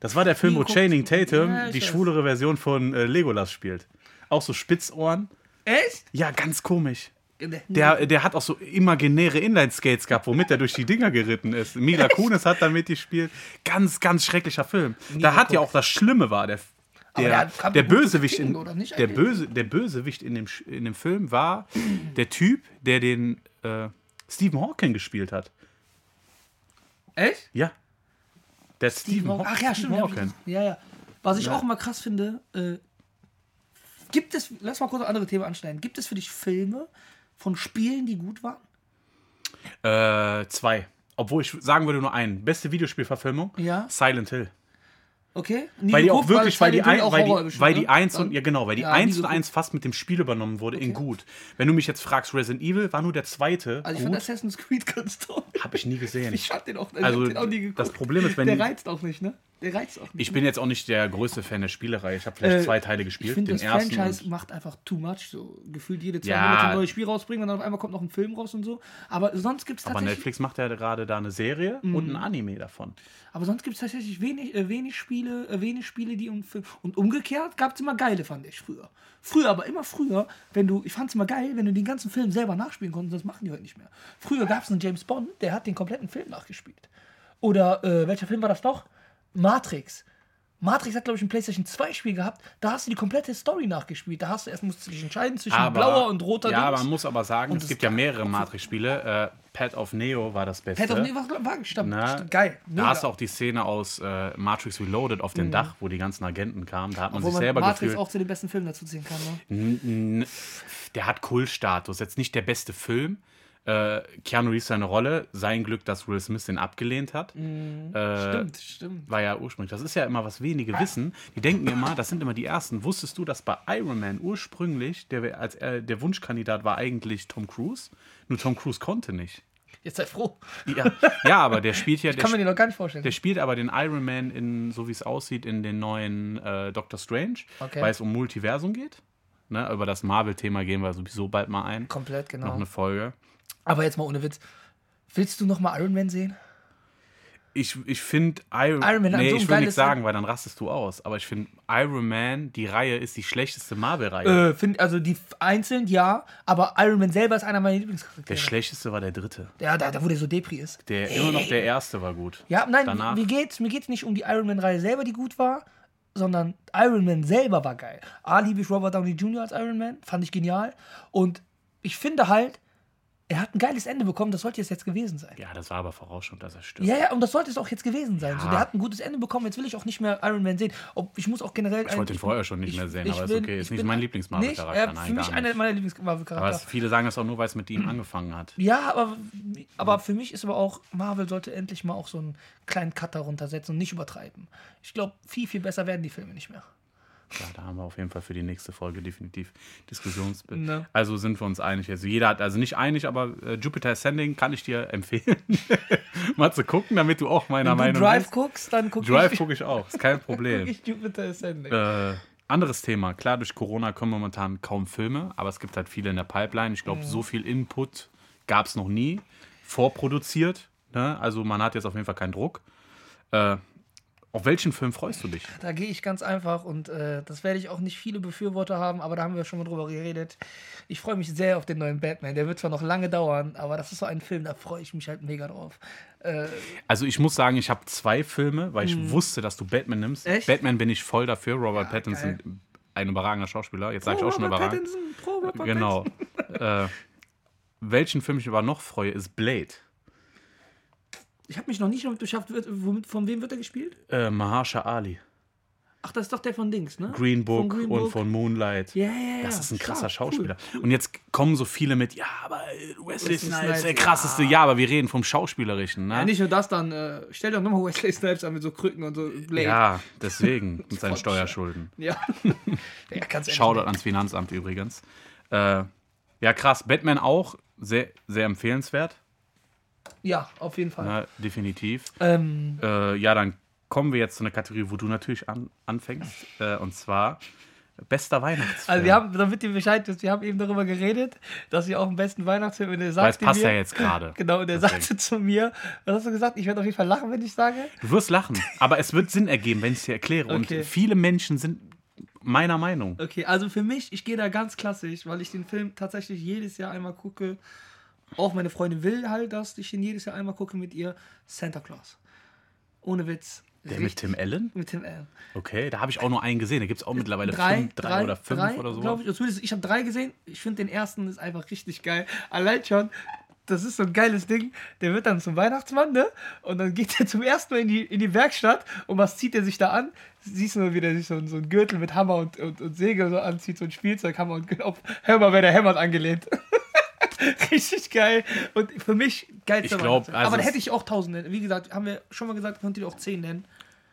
Das war der Film, wo. Channing Tatum Ja, die schwulere Version von äh, Legolas spielt. Auch so Spitzohren. Echt? Ja, ganz komisch. Der, Der, hat auch so imaginäre Inline-Skates gehabt, womit er durch die Dinger geritten ist. Mila Kunis hat damit gespielt. Ganz, ganz schrecklicher Film. Da hat ja auch das Schlimme war, der, der, der der Bösewicht in, der? Böse, der Bösewicht in dem, in dem Film war der Typ, der den äh, Stephen Hawking gespielt hat. Echt? Ja. Der Stephen, Haw Ach ja, stimmt. Hawking. Ja, ja. Was ich Ja. auch immer krass finde, äh, gibt es, lass mal kurz ein andere Thema anschneiden. Gibt es für dich Filme von Spielen, die gut waren? Äh, zwei. Obwohl ich sagen würde nur einen. Beste Videospielverfilmung? Ja. Silent Hill. Okay? Nie Weil die auch wirklich, weil die, ein, weil die, weil die ne? 1 und, ja genau, weil die Ja, 1 und. 1 fast mit dem Spiel übernommen wurde in gut. Wenn du mich jetzt fragst, Resident Evil war nur der zweite. Also ich fand gut. Assassin's Creed ganz toll. Habe ich nie gesehen. Ich fand den auch, Also, hab den auch nie geguckt. das Problem ist, wenn Der reizt auch nicht, ne? Reizt auch nicht. Ich bin jetzt auch nicht der größte Fan der Spielerei. Ich habe vielleicht Äh, zwei Teile Ich gespielt. finde, Den das ersten. Franchise und- macht einfach too much. So gefühlt jede zwei Ja. Monate ein neues Spiel rausbringen und dann auf einmal kommt noch ein Film raus und so. Aber sonst gibt es Aber tatsächlich. Netflix macht ja gerade da eine Serie und Mhm. ein Anime davon. Aber sonst gibt es tatsächlich wenig, äh, wenig Spiele, äh, wenig Spiele, die um Film. Und umgekehrt gab es immer geile, fand ich früher. Früher, aber immer früher, wenn du, ich fand es immer geil, wenn du den ganzen Film selber nachspielen konntest, das machen die heute nicht mehr. Früher gab es einen James Bond, der hat den kompletten Film nachgespielt. Oder äh, welcher Film war das doch? Matrix. Matrix hat, glaube ich, ein PlayStation 2 Spiel gehabt, da hast du die komplette Story nachgespielt. Da hast du erst musst du dich entscheiden zwischen blauer und roter Ja, Dings. man muss aber sagen, Und es gibt ja mehrere Matrix-Spiele. Äh, Pad of Neo war das Beste. Pet of Neo war, war Na, stimmt, geil. Da hast du auch die Szene aus äh, Matrix Reloaded auf dem Dach, wo die ganzen Agenten kamen. Da hat man Mhm. Obwohl sich man selber Matrix gefühlt. auch zu den besten Filmen dazu ziehen kann. Ne? Der hat Kultstatus. Jetzt nicht der beste Film. Äh, Keanu Reeves seine Rolle. Sein Glück, dass Will Smith den abgelehnt hat. Äh, Stimmt, stimmt. War ja ursprünglich. Das ist ja immer, was wenige wissen. Die denken immer, das sind immer die Ersten. Wusstest du, dass bei Iron Man ursprünglich der, als, äh, der Wunschkandidat war eigentlich Tom Cruise? Nur Tom Cruise konnte nicht. Jetzt sei froh. Ja, ja aber der spielt ja. Der, kann mir den noch gar nicht vorstellen. der spielt aber den Iron Man in, so wie es aussieht, in den neuen äh, Doctor Strange, Okay. weil es um Multiversum geht. Ne, über das Marvel-Thema gehen wir sowieso bald mal ein. Komplett, Noch genau. eine Folge. Aber jetzt mal ohne Witz. Willst du noch mal Iron Man sehen? Ich, ich finde Iron, Iron Man Nee, so ich will nichts sagen, weil dann rastest du aus. Aber ich finde Iron Man, die Reihe ist die schlechteste Marvel-Reihe. Äh, find, also die einzeln ja, aber Iron Man selber ist einer meiner der Lieblingscharaktere. schlechteste war der dritte. Ja, da, da wo der so Depri ist. Der immer noch der erste war gut. Ja, nein, Danach- mir geht's, mir geht's nicht um die Iron Man-Reihe selber, die gut war, sondern Iron Man selber war geil. A, liebe ich Robert Downey Jr. als Iron Man, fand ich genial. Und ich finde halt, er hat ein geiles Ende bekommen, das sollte es jetzt gewesen sein. Ja, das war aber vorausschauend, dass er stirbt. Ja, ja, und das sollte es auch jetzt gewesen sein. So, Ja. der hat ein gutes Ende bekommen, jetzt will ich auch nicht mehr Iron Man sehen. Ob, ich muss auch generell. Ich wollte ihn vorher schon nicht mehr sehen, aber ist okay. Ist nicht mein Lieblings-Marvel-Charakter, äh, für mich einer meiner Aber Lieblings-Marvel-Charakter. es, viele sagen das auch nur, weil es mit ihm angefangen hat. Ja, aber, aber für mich ist aber auch, Marvel sollte endlich mal auch so einen kleinen Cutter runtersetzen und nicht übertreiben. Ich glaube, viel, viel besser werden die Filme nicht mehr. Ja, da haben wir auf jeden Fall für die nächste Folge definitiv Diskussionsbild. Ne. Also sind wir uns einig. Also jeder hat, also nicht einig, aber äh, Jupiter Ascending kann ich dir empfehlen, mal zu gucken, damit du auch meiner Wenn Meinung du Drive bist. guckst, dann guck Drive ich, gucke ich auch, ist kein guck Problem. ich Jupiter Ascending. Äh, anderes Thema. Klar, durch Corona kommen momentan kaum Filme, aber es gibt halt viele in der Pipeline. Ich glaube, Mhm. so viel Input gab es noch nie. Vorproduziert. Ne? Also man hat jetzt auf jeden Fall keinen Druck. Äh, auf welchen Film freust du dich? Da gehe ich ganz einfach und äh, das werde ich auch nicht viele Befürworter haben, aber da haben wir schon mal drüber geredet. Ich freue mich sehr auf den neuen Batman. Der wird zwar noch lange dauern, aber das ist so ein Film, da freue ich mich halt mega drauf. Äh, Also ich muss sagen, ich habe zwei Filme, weil ich wusste, dass du Batman nimmst. Echt? Batman bin ich voll dafür. Robert Ja, Pattinson, geil. ein überragender Schauspieler. Jetzt sage ich auch schon überragend. Pattinson, pro Robert Pattinson. Genau. äh, welchen Film ich aber noch freue, ist Blade. Ich habe mich noch nicht damit beschäftigt, wird- womit, von wem wird er gespielt? Äh, Mahershala Ali. Ach, das ist doch der von Dings, ne? Green Book, Green und Book. von Moonlight. Ja, ja, ja. Das ist ein krasser Stark, Schauspieler. Cool. Und jetzt kommen so viele mit, ja, aber Wesley Wesley Snipes Snipes, der ja. krasseste. Ja, aber wir reden vom Schauspielerischen, ne? Ja, nicht nur das, dann äh, stell doch nochmal Wesley Snipes an mit so Krücken und so Blade. Ja, deswegen mit seinen Steuerschulden. Ja. ja ganz. Shoutout ans Finanzamt übrigens. Äh, ja, krass. Batman auch sehr, sehr empfehlenswert. Ja, auf jeden Fall. Ne, definitiv. Ähm, Äh, ja, dann kommen wir jetzt zu einer Kategorie, wo du natürlich an, anfängst. Äh, und zwar bester Weihnachtsfilm. also wir haben, damit ihr Bescheid wisst, wir haben eben darüber geredet, dass wir auch einen besten Weihnachtsfilm und der Weil es sagte passt mir, ja jetzt gerade. Genau, und der Deswegen. sagte zu mir, was hast du gesagt? Ich werde auf jeden Fall lachen, wenn ich sage. Du wirst lachen, aber es wird Sinn ergeben, wenn ich es dir erkläre. Okay. Und viele Menschen sind meiner Meinung. Okay, also für mich, ich gehe da ganz klassisch, weil ich den Film tatsächlich jedes Jahr einmal gucke. Auch meine Freundin will halt, dass ich ihn jedes Jahr einmal gucke mit ihr. Santa Claus. Ohne Witz. Der mit Tim Allen? Mit Tim Allen. Okay, da habe ich auch nur einen gesehen. Da gibt es auch mittlerweile Drei, fünf, drei, oder fünf drei, oder so. ich, zumindest, ich habe drei gesehen. Ich finde den ersten ist einfach richtig geil. Allein schon, das ist so ein geiles Ding. Der wird dann zum Weihnachtsmann, ne? Und dann geht er zum ersten Mal in die, in die Werkstatt. Und was zieht er sich da an? Siehst du mal, wie der sich so, so einen Gürtel mit Hammer und, und, und Säge so anzieht, so ein Spielzeughammer und auf Hammer, wer der hämmert angelehnt. Richtig geil. Und für mich geilster Ich glaub, also Aber da hätte ich auch tausend nennen. Wie gesagt, haben wir schon mal gesagt, könnt ihr auch zehn nennen.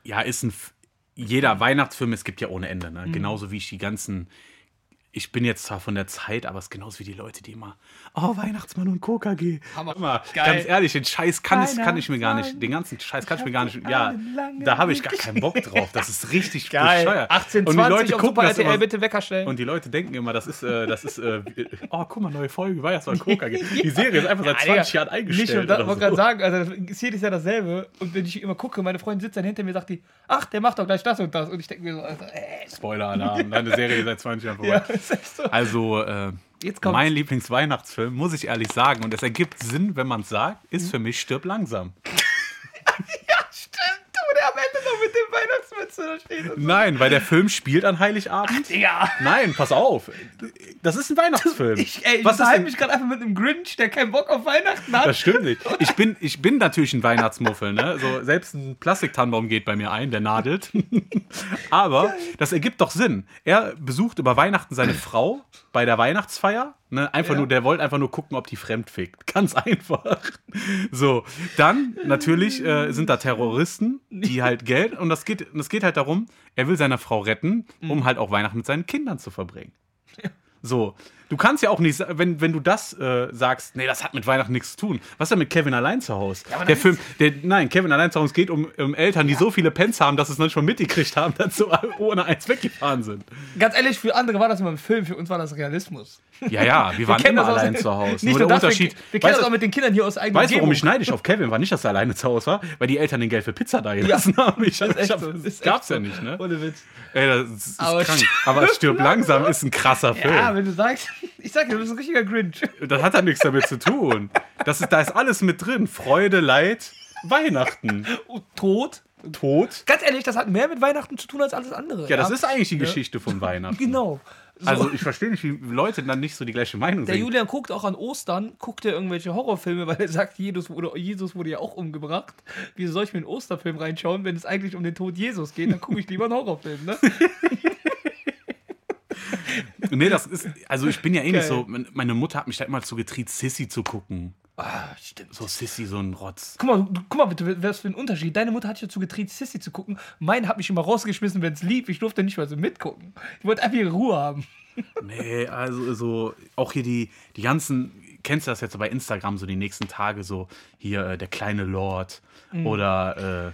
Ja, ist ein. F jeder Weihnachtsfilm, es gibt ja ohne Ende. Mhm. Ne? Genauso wie ich die ganzen. Ich bin jetzt zwar von der Zeit, aber es ist genauso wie die Leute, die immer. Oh, Weihnachtsmann und KKG. Hammer. Immer. Ganz ehrlich, den Scheiß kann, ich, kann ich mir gar nicht. Den ganzen Scheiß kann ich mir gar nicht. Ja, da habe ich gar keinen Bock drauf. Das ist richtig Geil. bescheuert. 18, und die 20 Leute gucken Super das RTL immer, bitte Wecker stellen. Und die Leute denken immer, das ist, äh, das ist, äh, oh, guck mal, neue Folge, Weihnachtsmann KKG. Die Serie ist einfach seit 20 Jahren eingestellt. Nicht nur das, wollte so. gerade sagen, also das ist jedes Jahr dasselbe. Und wenn ich immer gucke, meine Freundin sitzt dann hinter mir, sagt die, ach, der macht doch gleich das und das. Und ich denke mir so, also, äh, Spoiler-Alarm, deine Serie ist seit 20 Jahren vorbei. ja, so. Also, äh, mein Lieblingsweihnachtsfilm, muss ich ehrlich sagen, und es ergibt Sinn, wenn man es sagt, ist für mich Stirb langsam. Ja, stimmt. Du, der Ende noch mit dem Weihnachtsmütze da steht. Nein, weil der Film spielt an Heiligabend. Digga. Nein, pass auf. Das ist ein Weihnachtsfilm. Ich, ey, ich Was denn? mich gerade einfach mit einem Grinch, der keinen Bock auf Weihnachten hat. Das stimmt nicht. Ich bin, ich bin natürlich ein Weihnachtsmuffel. Ne? So, selbst ein Plastiktannenbaum geht bei mir ein, der nadelt. Aber das ergibt doch Sinn. Er besucht über Weihnachten seine Frau bei der Weihnachtsfeier. Ne? Einfach Ja. nur, der wollte einfach nur gucken, ob die fremd fickt. Ganz einfach. So, dann natürlich äh, sind da Terroristen, die halt Geld und das geht, das geht halt darum, er will seine Frau retten, Mhm. um halt auch Weihnachten mit seinen Kindern zu verbringen. So, Du kannst ja auch nicht, wenn, wenn du das äh, sagst, nee, das hat mit Weihnachten nichts zu tun. Was ist denn mit Kevin allein zu Hause? aber der Film, der, nein, Kevin allein zu Hause geht um, um Eltern, die so viele Pens haben, dass sie es noch nicht mal mitgekriegt haben, dass sie ohne eins weggefahren sind. Ganz ehrlich, für andere war das immer ein Film, für uns war das Realismus. Ja, ja, wir waren kennen immer aus- allein zu Hause. Nicht Nur nur der das, Unterschied. Wir, wir kennen das auch mit den Kindern hier aus eigener weißt du, warum ich neidisch auf Kevin war? Nicht, dass er alleine zu Hause war, weil die Eltern den Geld für Pizza da gelassen haben. Ich, Das ist ich hab, so, das ist gab's echt ja nicht, ne? Ohne Witz. Ey, das ist Aber krank. Aber Stirb langsam ist ein krasser Film. Ja, wenn du sagst, ich sag dir, du bist ein richtiger Grinch. Das hat ja nichts damit zu tun. Das ist, da ist alles mit drin. Freude, Leid, Weihnachten, Und Tod. Tod. Ganz ehrlich, das hat mehr mit Weihnachten zu tun als alles andere. Ja, das ist eigentlich die Geschichte von Weihnachten. Genau. So. Also ich verstehe nicht, wie Leute dann nicht so die gleiche Meinung der sind. Julian guckt auch an Ostern, guckt er irgendwelche Horrorfilme, weil er sagt, Jesus wurde, Jesus wurde ja auch umgebracht. Wieso soll ich mir einen Osterfilm reinschauen, wenn es eigentlich um den Tod Jesus geht? Dann gucke ich lieber einen Horrorfilm, ne? Nee, das ist, also ich bin ja eh nicht so, meine Mutter hat mich da immer zu getrieben, Sissy zu gucken. Ah, stimmt. So Sissy, so ein Rotz. Guck mal, guck mal bitte, was für ein Unterschied. Deine Mutter hat dich dazu getrieben, Sissy zu gucken. Meine hat mich immer rausgeschmissen, wenn es lief. Ich durfte nicht mal so mitgucken. Ich wollte einfach ihre Ruhe haben. Nee, also so, auch hier die, die ganzen, kennst du das jetzt so bei Instagram, so die nächsten Tage, so hier äh, der kleine Lord Mhm. oder äh,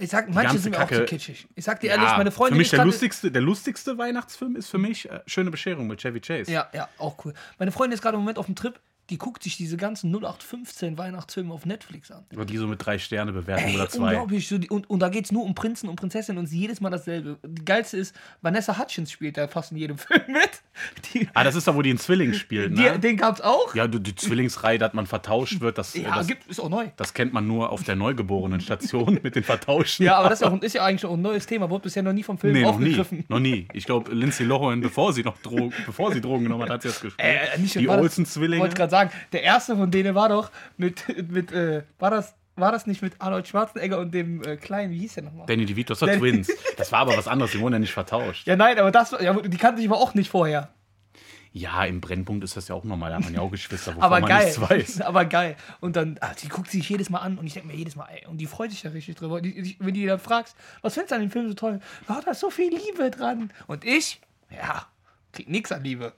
Ich sag, manche sind mir auch zu kitschig. Ich sag dir ehrlich, ja, meine Freundin für mich ist der lustigste, der lustigste Weihnachtsfilm ist für mich äh, Schöne Bescherung mit Chevy Chase. Ja, ja, auch cool. Meine Freundin ist gerade im Moment auf dem Trip. Die guckt sich diese ganzen 0815 Weihnachtsfilme auf Netflix an. Und die so mit drei Sterne Bewertung Ey, oder zwei. unglaublich. So die, und, und da geht es nur um Prinzen und Prinzessinnen und jedes Mal dasselbe. Die geilste ist, Vanessa Hutchins spielt da fast in jedem Film mit. Die, Ah, das ist da, wo die einen Zwilling spielt, die, ne? Den gab's auch. ja, du, die Zwillingsreihe, dass man vertauscht wird, das, Ja, das, gibt, ist auch neu. das kennt man nur auf der Neugeborenen-Station mit den Vertauschten. Ja, aber das ist ja, auch, ist ja eigentlich auch ein neues Thema. Wurde bisher noch nie vom Film Nee, noch nie. aufgegriffen. Noch nie. Ich glaube, Lindsay Lohan, bevor sie noch Drogen, bevor sie Drogen genommen hat, hat sie das gespielt. Äh, nicht, die Olsen-Zwillinge. wollte gerade sagen, der erste von denen war doch mit, mit äh, war das, war das nicht mit Arnold Schwarzenegger und dem äh, kleinen, wie hieß der nochmal? Danny DeVito, das war Danny- Twins. Das war aber was anderes, die wurden ja nicht vertauscht. Ja, nein, aber das, ja, die kannte ich aber auch nicht vorher. Ja, im Brennpunkt ist das ja auch normal, da hat man ja auch Geschwister, wovon Aber man geil. nichts weiß. Aber geil. Und dann, ah, die guckt sich jedes Mal an und ich denke mir jedes Mal, ey, und die freut sich da richtig drüber. Die, die, wenn die dann fragst, was findest du an dem Film so toll? Ja, da ist so viel Liebe dran. Und ich, ja, krieg nix an Liebe.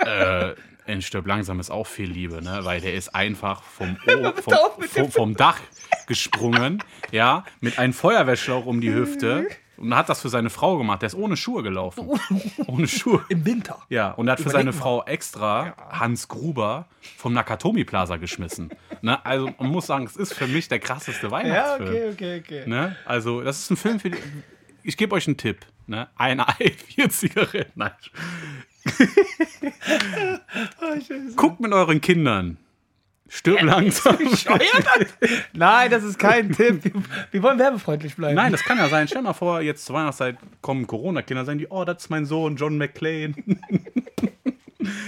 äh, in Stirb langsam ist auch viel Liebe, ne? Weil der ist einfach vom, o vom, vom, vom Dach gesprungen, ja, mit einem Feuerwehrschlauch um die Hüfte und hat das für seine Frau gemacht. Der ist ohne Schuhe gelaufen. ohne Schuhe. Im Winter. Ja, und er hat für Überleg seine mal. Frau extra Hans Gruber vom Nakatomi Plaza geschmissen. ne? Also man muss sagen, es ist für mich der krasseste Weihnachtsfilm. okay, okay. Ne? Also das ist ein Film für die, Ich gebe euch einen Tipp. Ne? Ein Ei, vier Zigaretten. Nein. Guckt mit euren Kindern. Stirb langsam. Nein, das ist kein Tipp. Wir, wir wollen werbefreundlich bleiben. Nein, das kann ja sein. Stell mal vor, jetzt zur Weihnachtszeit kommen Corona-Kinder, sagen die, oh, das ist mein Sohn, John McClane.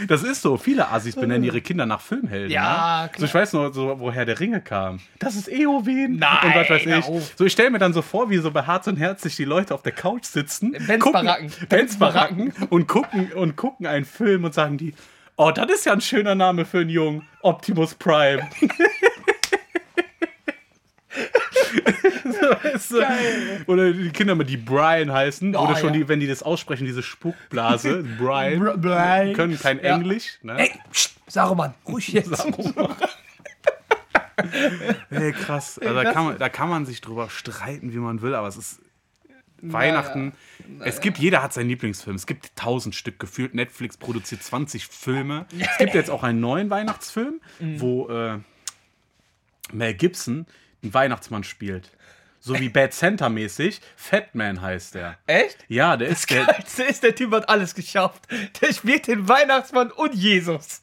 Das ist so. Viele Assis benennen ihre Kinder nach Filmhelden. Ja, ne? klar. So, ich weiß noch, so, woher der Ringe kam. Das ist Eowyn. Nein, Und was weiß ich. auf. So, ich stelle mir dann so vor, wie so bei Harz und Herzlich die Leute auf der Couch sitzen. Benz gucken- Baracken. Benz Baracken. Und gucken, und gucken einen Film und sagen die, oh, das ist ja ein schöner Name für einen Jungen. Optimus Prime. weißt du? Oder die Kinder mit die Brian heißen. Oh, oder schon ja. die, wenn die das aussprechen, diese Spuckblase, Brian. Br- Brian. Können kein Ja. Englisch. Ne? Ey, pst, Saruman, ruhig jetzt. Hey, krass. Also da, kann man, da kann man sich drüber streiten, wie man will, aber es ist Weihnachten. Es gibt, jeder hat seinen Lieblingsfilm. Es gibt tausend Stück gefühlt. Netflix produziert 20 Filme. Es gibt jetzt auch einen neuen Weihnachtsfilm, Mhm. wo äh, Mel Gibson einen Weihnachtsmann spielt. So wie Bad Santa mäßig. Fatman heißt der. Echt? Ja, der ist der. Geilste ist, der Typ hat alles geschafft. Der spielt den Weihnachtsmann und Jesus.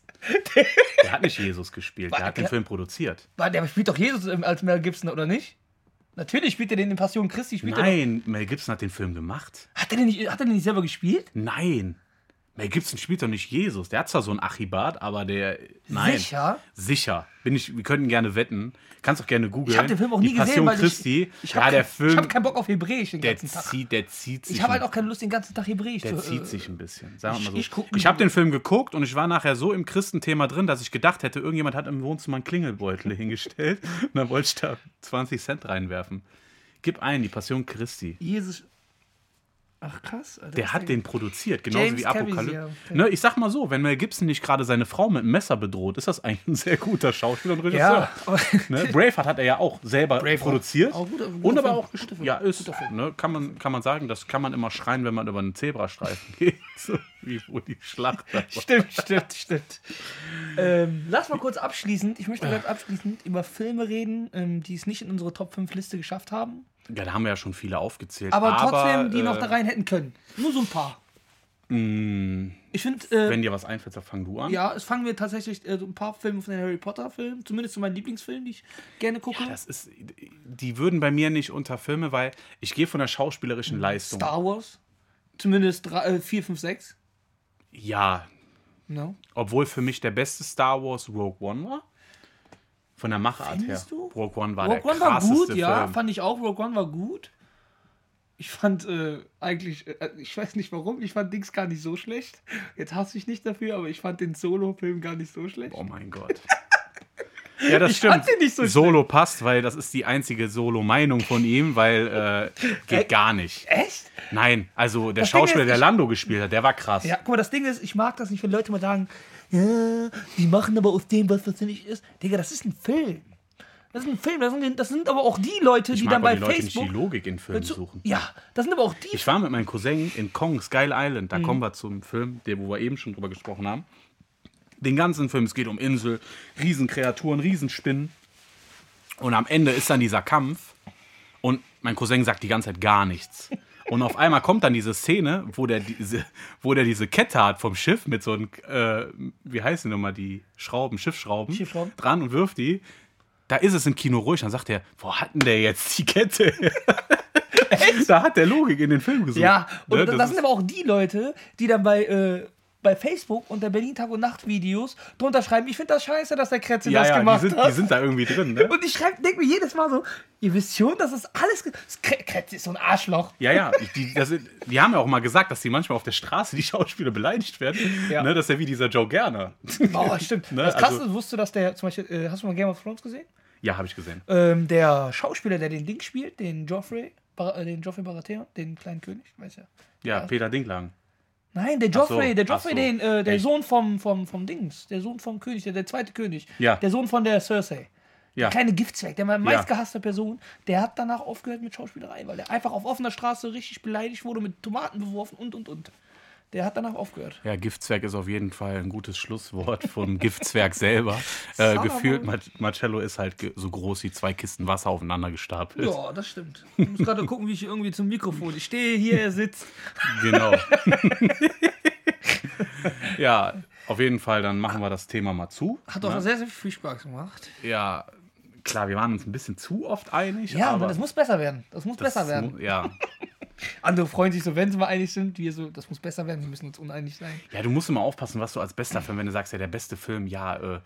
Der, Der hat nicht Jesus gespielt. Der hat den Film produziert. Warte, der spielt doch Jesus als Mel Gibson, oder nicht? Natürlich spielt er den in Passion Christi. Spielt Nein, Mel Gibson hat den Film gemacht. hat, er den nicht, hat er den nicht selber gespielt? Nein. Mel Gibson spielt doch nicht Jesus. Der hat zwar so einen Archibald, aber der. Nein. Sicher? Sicher. Bin ich, wir können gerne wetten. Kannst auch gerne googeln. Ich habe den Film auch nie Passion gesehen, weil Christi. ich, ich ja, habe der kein, ich hab keinen Bock auf Hebräisch den der ganzen Tag. zieht, der zieht sich. Ich habe halt auch keine Lust, den ganzen Tag Hebräisch der zu zieht äh, sich ein bisschen. Sagen wir ich- mal so. ich guck- Ich habe den Film geguckt und ich war nachher so im Christenthema drin, dass ich gedacht hätte, irgendjemand hat im Wohnzimmer einen Klingelbeutel hingestellt. Und dann wollte ich da 20 Cent reinwerfen. Gib ein, die Passion Christi. Jesus. Ach krass. Alter, Der hat den produziert, genauso James wie Apokalypse. ja. Ne, ich sag mal so, wenn Mel Gibson nicht gerade seine Frau mit einem Messer bedroht, ist das eigentlich ein sehr guter Schauspieler und Regisseur. Ja, Ne? Braveheart hat er ja auch selber Braveheart. produziert. Auch guter und aber auch Film. ja, ist, ne, kann, man, kann man sagen, das kann man immer schreien, wenn man über einen Zebrastreifen geht. So wie wo die Schlacht da war. Stimmt, stimmt, stimmt. Ähm, lass mal kurz abschließend, ich möchte ganz abschließend über Filme reden, ähm, die es nicht in unsere Top 5 Liste geschafft haben, Ja, da haben wir ja schon viele aufgezählt. aber, trotzdem, die äh, noch da rein hätten können. Nur so ein paar. mh, Ich finde, äh, Wenn dir was einfällt, dann fang du an. ja, es fangen wir tatsächlich äh, so ein paar Filme von den Harry Potter Filmen, zumindest zu meinen Lieblingsfilmen, die ich gerne gucke. Das ist, die würden bei mir nicht unter Filme, weil ich gehe von der schauspielerischen Leistung. Star Wars, zumindest 4, 5, 6. Ja, No. obwohl für mich der beste Star Wars Rogue One war. Von der Machart Findest her. du? Rogue One war Rogue der One war krasseste gut, ja, Film. fand ich auch. Rogue One war gut. Ich fand äh, eigentlich, äh, ich weiß nicht warum, ich fand Dings gar nicht so schlecht. Jetzt hasse ich nicht dafür, aber ich fand den Solo-Film gar nicht so schlecht. Oh mein Gott. Ja, das Ich stimmt. fand den nicht so Solo passt, weil das ist die einzige Solo-Meinung von ihm, weil äh, geht Äh, gar nicht. Echt? Nein, also der Das Schauspieler, ist, der Lando gespielt hat, der war krass. Ja, guck mal, das Ding ist, ich mag das nicht, wenn Leute mal sagen, ja, die machen aber aus dem, was das nicht ist. Digga, das ist ein Film. Das ist ein Film, das sind, das sind aber auch die Leute, ich die dann aber bei die Leute Facebook. nicht die Logik in Filmen zu- suchen. Ja, das sind aber auch die. Ich war mit meinem Cousin in Kong, Skull Island. Mhm. Da kommen wir zum Film, der, wo wir eben schon drüber gesprochen haben. Den ganzen Film, es geht um Insel, Riesenkreaturen, Riesenspinnen. Und am Ende ist dann dieser Kampf. Und mein Cousin sagt die ganze Zeit gar nichts. Und auf einmal kommt dann diese Szene, wo der diese, wo der diese Kette hat vom Schiff mit so einem, äh, wie heißen nochmal die Schrauben, Schiffsschrauben, Schiffsschrauben. dran und wirft die. Da ist es im Kino ruhig. Dann sagt er, wo hat denn der jetzt die Kette? da hat der Logik in den Film gesucht. Ja, und Ne, das, das sind aber auch die Leute, die dann bei, äh, bei Facebook unter Berlin Tag und Nacht Videos drunter schreiben, ich finde das scheiße, dass der Kretze ja, das ja, die gemacht sind, hat. die sind da irgendwie drin, ne? und ich denke mir jedes Mal so, ihr wisst schon, dass das alles. Das Kre- Kretze ist so ein Arschloch. Ja, ja, die, das die haben ja auch mal gesagt, dass die manchmal auf der Straße die Schauspieler beleidigt werden. Ja. Ne, das ist ja wie dieser Joe Gerner. Boah, stimmt. Ne, das krasse also- wusste, dass der, zum Beispiel, äh, hast du mal Game of Thrones gesehen? Ja, habe ich gesehen. Ähm, der Schauspieler, der den Ding spielt, den Joffrey, äh, den Joffrey Baratheon, den kleinen König, weiß ja. Ja, Ja. Peter Dinklage. Nein, der Ach so, Joffrey, der Joffrey, so. den, äh, der Echt? Sohn vom, vom, vom Dings, der Sohn vom König, der, der zweite König, Ja. der Sohn von der Cersei. Ja. Der kleine Giftzwerg, der Ja. meistgehasste Person, der hat danach aufgehört mit Schauspielerei, weil der einfach auf offener Straße richtig beleidigt wurde, mit Tomaten beworfen und und und. Der hat danach aufgehört. Ja, Giftzwerg ist auf jeden Fall ein gutes Schlusswort vom Giftzwerg selber. Äh, gefühlt, Mar Marcello ist halt so groß wie zwei Kisten Wasser aufeinander gestapelt. Ja, das stimmt. Ich muss gerade gucken, wie ich irgendwie zum Mikrofon. Ich stehe hier, er sitzt. Genau. ja, auf jeden Fall, dann machen wir das Thema mal zu. Hat doch sehr, sehr viel Spaß gemacht. Ja, klar, wir waren uns ein bisschen zu oft einig. Ja, aber aber das muss besser werden. Das muss das besser werden. mu- Ja. Andere freuen sich so, wenn sie mal einig sind. Wir so, das muss besser werden, wir müssen uns uneinig sein. ja, du musst immer aufpassen, was du als bester Film, wenn du sagst, ja, der beste Film, ja, äh,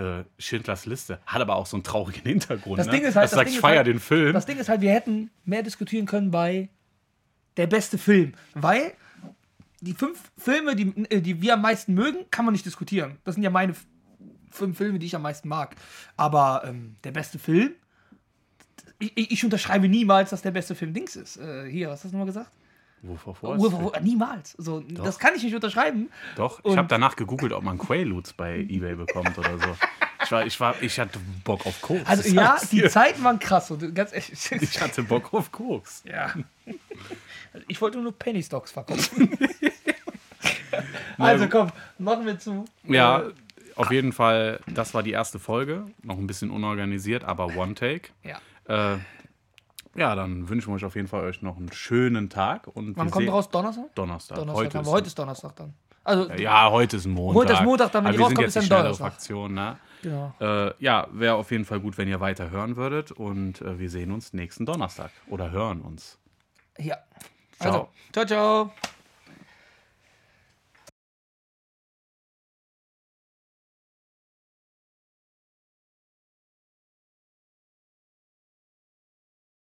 äh, Schindlers Liste, hat aber auch so einen traurigen Hintergrund. Das ne? Ding ist halt- dass du das sagst, Ding ich feier halt- den Film. Das Ding ist halt, wir hätten mehr diskutieren können bei der beste Film. Weil die fünf Filme, die, äh, die wir am meisten mögen, kann man nicht diskutieren. Das sind ja meine fünf Filme, die ich am meisten mag. Aber ähm, der beste Film, ich, ich unterschreibe niemals, dass der beste Film Dings ist. Äh, hier, was hast du nochmal gesagt? Wovor Wo, vorhast wo, du? niemals. So, das kann ich nicht unterschreiben. Doch, ich habe danach gegoogelt, ob man Quaaludes bei Ebay bekommt oder so. Ich, war, ich, war, ich hatte Bock auf Koks. Also ja, die. Zeiten waren krass. Und ganz ehrlich, Ich hatte Bock auf Koks. Ja. Ich wollte nur Penny Stocks verkaufen. also komm, machen wir zu. Ja, Äh, auf jeden Fall, das war die erste Folge. Noch ein bisschen unorganisiert, aber One Take. ja. Äh, ja, dann wünschen wir euch auf jeden Fall euch noch einen schönen Tag. Und Wann kommt raus? Donnerstag? Donnerstag. Donnerstag. Heute, ist, heute ist Donnerstag dann. Also, Ja, heute ist Montag. Heute ist Montag, dann, wenn Aber die wir sind rauskommt, jetzt ist dann Donnerstag. Fraktion, ne? genau. Äh, ja, wäre auf jeden Fall gut, wenn ihr weiter hören würdet. Und äh, wir sehen uns nächsten Donnerstag. Oder hören uns. Ja. Ciao. Also, ciao, ciao.